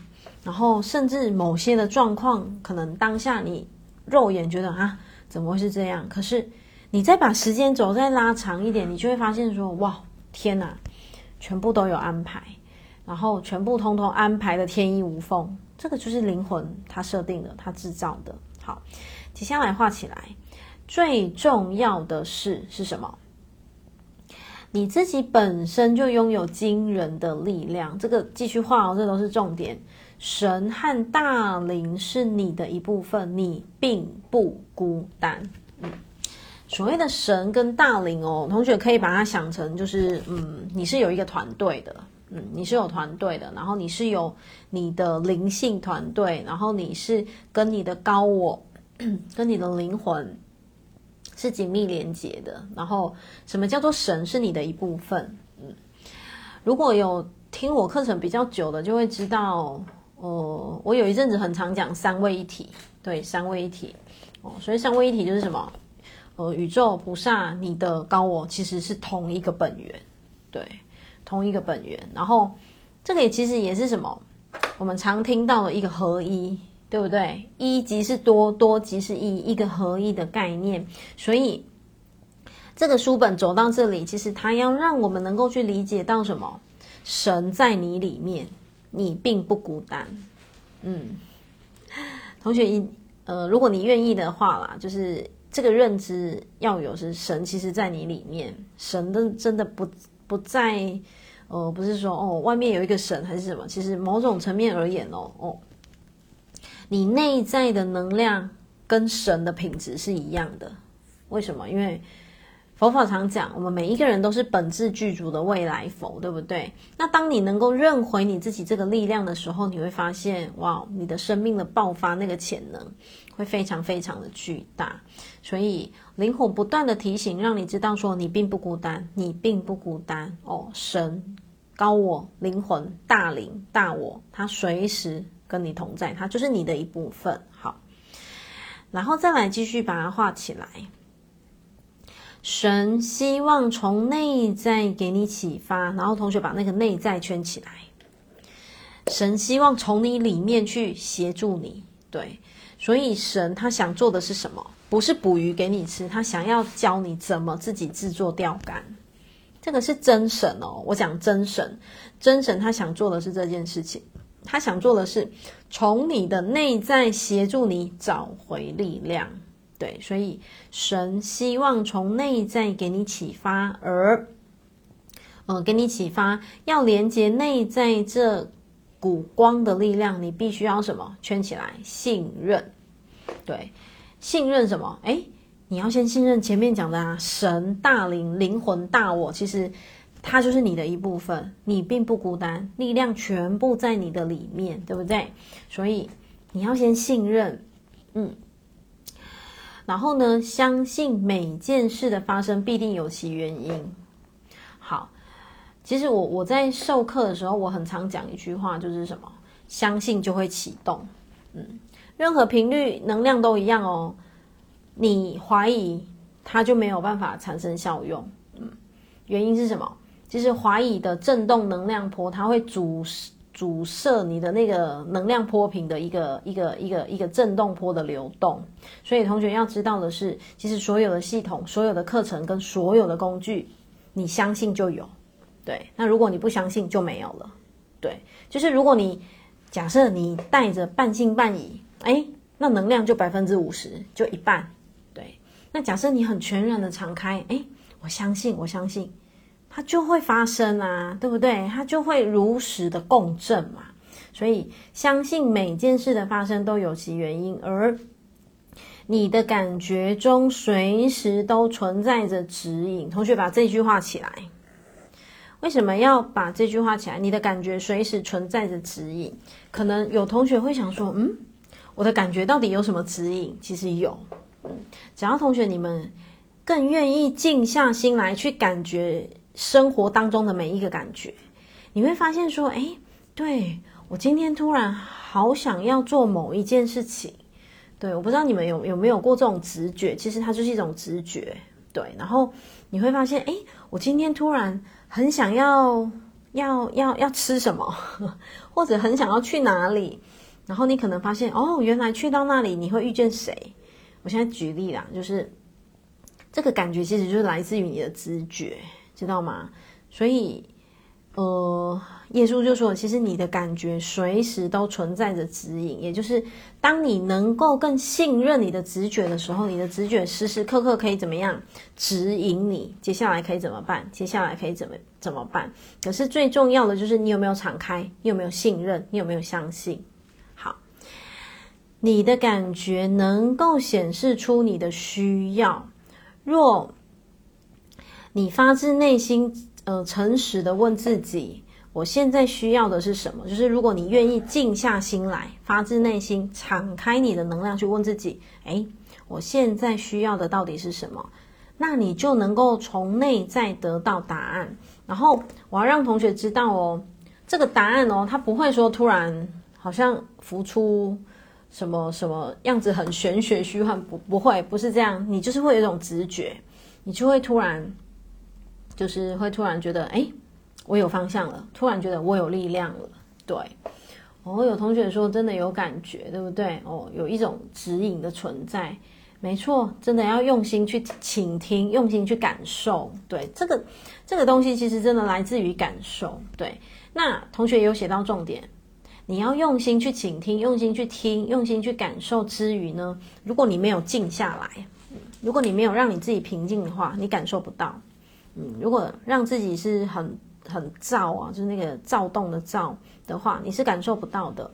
然后甚至某些的状况，可能当下你肉眼觉得啊，怎么会是这样？可是你再把时间轴再拉长一点，你就会发现说，哇，天哪，全部都有安排，然后全部通通安排的天衣无缝，这个就是灵魂它设定的，它制造的。好，接下来画起来，最重要的是是什么？你自己本身就拥有惊人的力量，这个继续画哦，这都是重点。神和大灵是你的一部分，你并不孤单。嗯，所谓的神跟大灵哦，同学可以把它想成就是，嗯，你是有一个团队的，嗯，你是有团队的，然后你是有你的灵性团队，然后你是跟你的高我，跟你的灵魂。是紧密连接的，然后什么叫做神是你的一部分？嗯，如果有听我课程比较久的，就会知道，呃，我有一阵子很常讲三位一体，对，三位一体哦，所以三位一体就是什么？呃，宇宙菩萨，你的高我其实是同一个本源，对，同一个本源。然后这个也其实也是什么？我们常听到的一个合一。对不对？一即是多，多即是一，一个合一的概念。所以这个书本走到这里，其实它要让我们能够去理解到什么？神在你里面，你并不孤单。嗯，同学，呃，如果你愿意的话啦，就是这个认知要有，是神其实在你里面，神的真的不不在，呃，不是说哦，外面有一个神还是什么？其实某种层面而言哦，哦。你内在的能量跟神的品质是一样的，为什么？因为佛法常讲，我们每一个人都是本质具足的未来佛，对不对？那当你能够认回你自己这个力量的时候，你会发现，哇，你的生命的爆发那个潜能会非常非常的巨大。所以灵魂不断的提醒，让你知道说，你并不孤单，你并不孤单哦。神、高我、灵魂、大灵、大我，他随时。跟你同在，它就是你的一部分。好，然后再来继续把它画起来。神希望从内在给你启发，然后同学把那个内在圈起来。神希望从你里面去协助你，对，所以神他想做的是什么？不是捕鱼给你吃，他想要教你怎么自己制作钓竿。这个是真神哦，我讲真神，真神他想做的是这件事情。他想做的是从你的内在协助你找回力量，对，所以神希望从内在给你启发，而，呃，给你启发要连接内在这股光的力量，你必须要什么？圈起来，信任，对，信任什么？诶，你要先信任前面讲的啊，神、大灵、灵魂、大我，其实。它就是你的一部分，你并不孤单，力量全部在你的里面，对不对？所以你要先信任，嗯，然后呢，相信每件事的发生必定有其原因。好，其实我我在授课的时候，我很常讲一句话，就是什么？相信就会启动。嗯，任何频率能量都一样哦。你怀疑，它就没有办法产生效用。嗯，原因是什么？其实怀疑的震动能量波，它会阻阻塞你的那个能量波频的一个一个一个一个震动波的流动。所以同学要知道的是，其实所有的系统、所有的课程跟所有的工具，你相信就有。对，那如果你不相信就没有了。对，就是如果你假设你带着半信半疑，哎，那能量就百分之五十，就一半。对，那假设你很全然的敞开，哎，我相信，我相信。它就会发生啊，对不对？它就会如实的共振嘛。所以相信每件事的发生都有其原因，而你的感觉中随时都存在着指引。同学把这句话起来。为什么要把这句话起来？你的感觉随时存在着指引。可能有同学会想说，嗯，我的感觉到底有什么指引？其实有，只要同学你们更愿意静下心来去感觉。生活当中的每一个感觉，你会发现说，诶，对，我今天突然好想要做某一件事情。对，我不知道你们有有没有过这种直觉，其实它就是一种直觉。对，然后你会发现，诶，我今天突然很想要要要要吃什么，或者很想要去哪里，然后你可能发现，哦，原来去到那里你会遇见谁？我现在举例啦，就是这个感觉其实就是来自于你的直觉。知道吗？所以，呃，耶稣就说，其实你的感觉随时都存在着指引，也就是当你能够更信任你的直觉的时候，你的直觉时时刻刻可以怎么样指引你，接下来可以怎么办？接下来可以怎么怎么办？可是最重要的就是你有没有敞开，你有没有信任，你有没有相信？好，你的感觉能够显示出你的需要，若你发自内心。呃，诚实的问自己，我现在需要的是什么？就是如果你愿意静下心来，发自内心敞开你的能量去问自己，诶，我现在需要的到底是什么？那你就能够从内在得到答案。然后我要让同学知道哦，这个答案哦，它不会说突然好像浮出什么什么样子很玄学虚幻，不不会，不是这样，你就是会有一种直觉，你就会突然。就是会突然觉得，哎，我有方向了，突然觉得我有力量了，对。哦，有同学说真的有感觉，对不对？哦，有一种指引的存在，没错，真的要用心去倾听，用心去感受，对，这个这个东西其实真的来自于感受，对。那同学有写到重点，你要用心去倾听，用心去听，用心去感受之余呢，如果你没有静下来，如果你没有让你自己平静的话，你感受不到。嗯，如果让自己是很很躁啊，就是那个躁动的躁的话，你是感受不到的。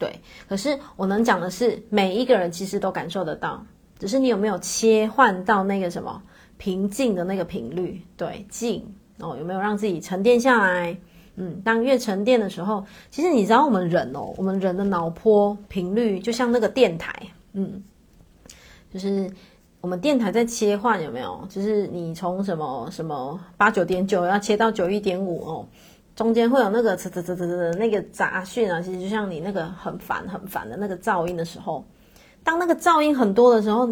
对，可是我能讲的是，每一个人其实都感受得到，只是你有没有切换到那个什么平静的那个频率？对，静哦，有没有让自己沉淀下来？嗯，当越沉淀的时候，其实你知道我们人哦，我们人的脑波频率就像那个电台，嗯，就是。我们电台在切换有没有？就是你从什么什么八九点九要切到九一点五哦，中间会有那个呲呲呲呲的那个杂讯啊，其实就像你那个很烦很烦的那个噪音的时候，当那个噪音很多的时候，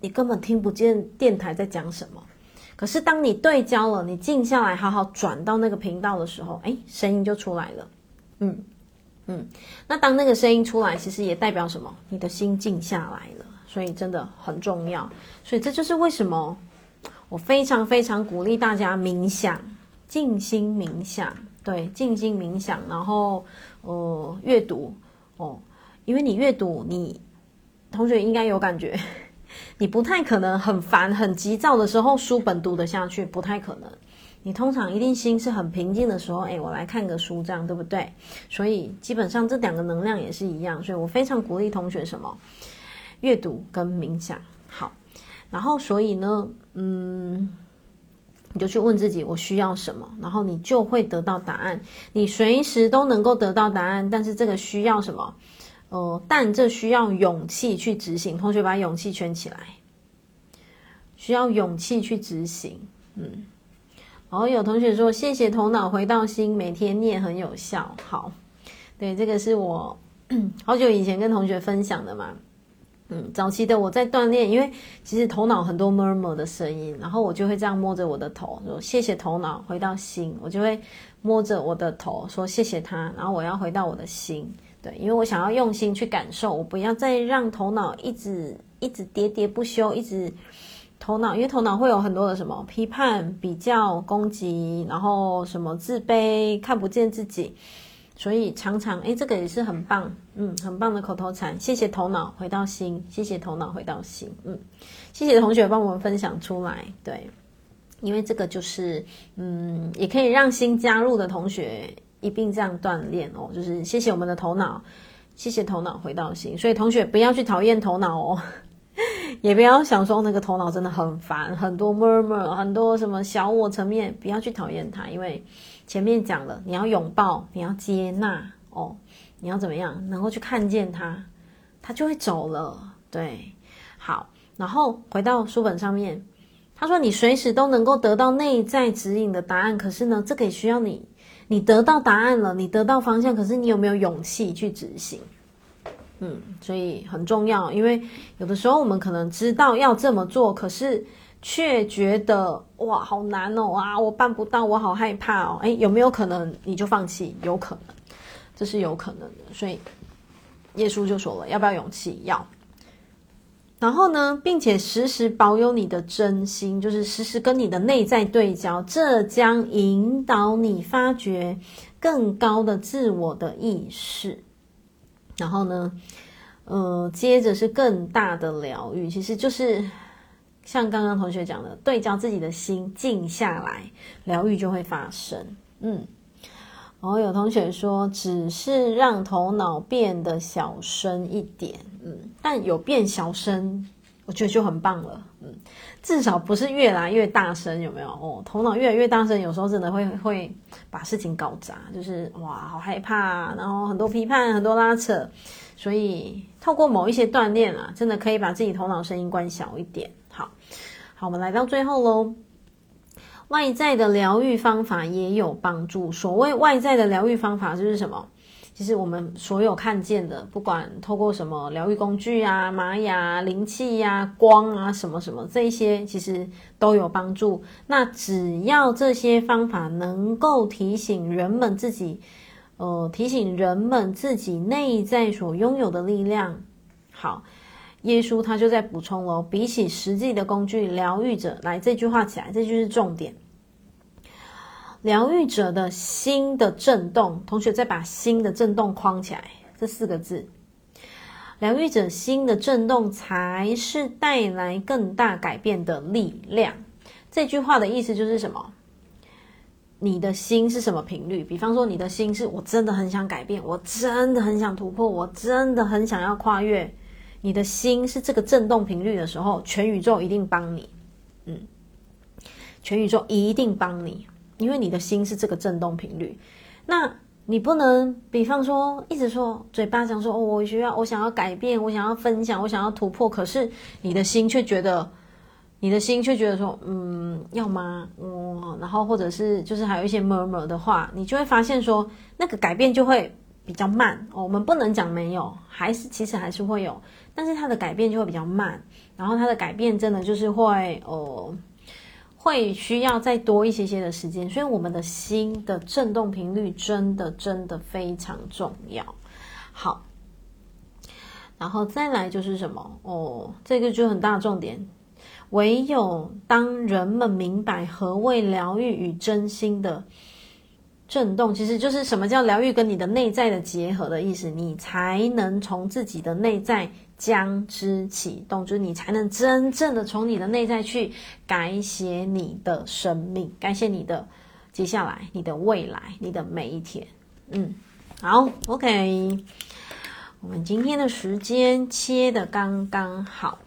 你根本听不见电台在讲什么。可是当你对焦了，你静下来好好转到那个频道的时候，诶，声音就出来了。嗯嗯，那当那个声音出来，其实也代表什么？你的心静下来了。所以真的很重要，所以这就是为什么我非常非常鼓励大家冥想、静心冥想，对，静心冥想，然后呃阅读哦，因为你阅读，你同学应该有感觉，你不太可能很烦、很急躁的时候书本读得下去，不太可能。你通常一定心是很平静的时候，哎，我来看个书，这样对不对？所以基本上这两个能量也是一样，所以我非常鼓励同学什么？阅读跟冥想，好，然后所以呢，嗯，你就去问自己我需要什么，然后你就会得到答案。你随时都能够得到答案，但是这个需要什么？呃，但这需要勇气去执行。同学把勇气圈起来，需要勇气去执行。嗯，然后有同学说谢谢头脑回到心，每天念很有效。好，对，这个是我 好久以前跟同学分享的嘛。嗯，早期的我在锻炼，因为其实头脑很多 murmur 的声音，然后我就会这样摸着我的头，说谢谢头脑回到心，我就会摸着我的头说谢谢他，然后我要回到我的心，对，因为我想要用心去感受，我不要再让头脑一直一直喋喋不休，一直头脑，因为头脑会有很多的什么批判、比较、攻击，然后什么自卑、看不见自己。所以常常，诶，这个也是很棒，嗯，很棒的口头禅。谢谢头脑回到心，谢谢头脑回到心，嗯，谢谢同学帮我们分享出来，对，因为这个就是，嗯，也可以让新加入的同学一并这样锻炼哦。就是谢谢我们的头脑，谢谢头脑回到心。所以同学不要去讨厌头脑哦，也不要想说那个头脑真的很烦，很多 murmur，很多什么小我层面，不要去讨厌它，因为。前面讲了，你要拥抱，你要接纳哦，你要怎么样能够去看见他，他就会走了。对，好，然后回到书本上面，他说你随时都能够得到内在指引的答案，可是呢，这个也需要你，你得到答案了，你得到方向，可是你有没有勇气去执行？嗯，所以很重要，因为有的时候我们可能知道要这么做，可是。却觉得哇，好难哦啊，我办不到，我好害怕哦。诶，有没有可能你就放弃？有可能，这是有可能的。所以耶稣就说了，要不要勇气？要。然后呢，并且时时保有你的真心，就是时时跟你的内在对焦，这将引导你发掘更高的自我的意识。然后呢，呃，接着是更大的疗愈，其实就是像刚刚同学讲的，对焦自己的心，静下来，疗愈就会发生。嗯。然后有同学说，只是让头脑变得小声一点，嗯，但有变小声，我觉得就很棒了，嗯，至少不是越来越大声，有没有？哦，头脑越来越大声，有时候真的会会把事情搞砸，就是哇，好害怕，然后很多批判，很多拉扯，所以透过某一些锻炼啊，真的可以把自己头脑声音关小一点。好，好，我们来到最后喽。外在的疗愈方法也有帮助。所谓外在的疗愈方法就是什么？其实我们所有看见的，不管透过什么疗愈工具啊、玛雅、灵气呀、光啊、什么什么，这一些其实都有帮助。那只要这些方法能够提醒人们自己，呃，提醒人们自己内在所拥有的力量。好，耶稣他就在补充哦，比起实际的工具，疗愈者，来这句话起来，这就是重点。疗愈者的心的震动，同学再把心的震动框起来，这四个字。疗愈者心的震动才是带来更大改变的力量。这句话的意思就是什么？你的心是什么频率？比方说，你的心是我真的很想改变，我真的很想突破，我真的很想要跨越。你的心是这个震动频率的时候，全宇宙一定帮你。嗯，全宇宙一定帮你。因为你的心是这个震动频率，那你不能，比方说一直说嘴巴讲说哦，我需要，我想要改变，我想要分享，我想要突破，可是你的心却觉得，你的心却觉得说，嗯，要吗？嗯，然后或者是就是还有一些 murmur 的话，你就会发现说那个改变就会比较慢。我们不能讲没有，还是其实还是会有，但是它的改变就会比较慢，然后它的改变真的就是会哦。会需要再多一些些的时间，所以我们的心的振动频率真的真的非常重要。好，然后再来就是什么？哦，这个就很大重点。唯有当人们明白何谓疗愈与真心的震动，其实就是什么叫疗愈跟你的内在的结合的意思，你才能从自己的内在。将之启动，就是你才能真正的从你的内在去改写你的生命，改写你的接下来、你的未来、你的每一天。嗯，好，OK，我们今天的时间切的刚刚好。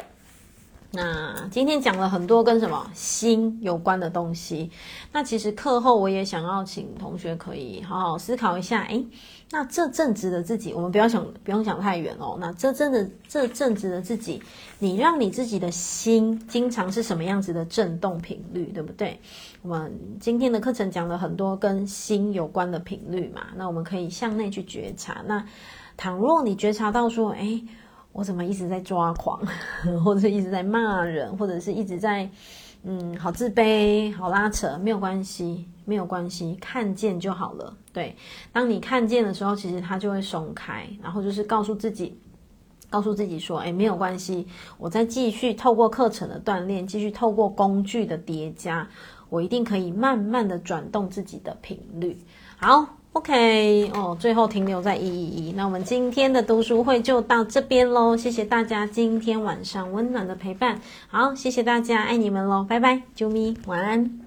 那今天讲了很多跟什么心有关的东西。那其实课后我也想要请同学可以好好思考一下，诶，那这正直的自己，我们不要想，不用想太远哦。那这真的，这正直的自己，你让你自己的心经常是什么样子的震动频率，对不对？我们今天的课程讲了很多跟心有关的频率嘛，那我们可以向内去觉察。那倘若你觉察到说，诶。我怎么一直在抓狂，或者是一直在骂人，或者是一直在，嗯，好自卑，好拉扯，没有关系，没有关系，看见就好了。对，当你看见的时候，其实它就会松开，然后就是告诉自己，告诉自己说，哎，没有关系，我再继续透过课程的锻炼，继续透过工具的叠加，我一定可以慢慢的转动自己的频率。好。OK，哦，最后停留在一一一。那我们今天的读书会就到这边喽，谢谢大家今天晚上温暖的陪伴。好，谢谢大家，爱你们喽，拜拜，啾咪，晚安。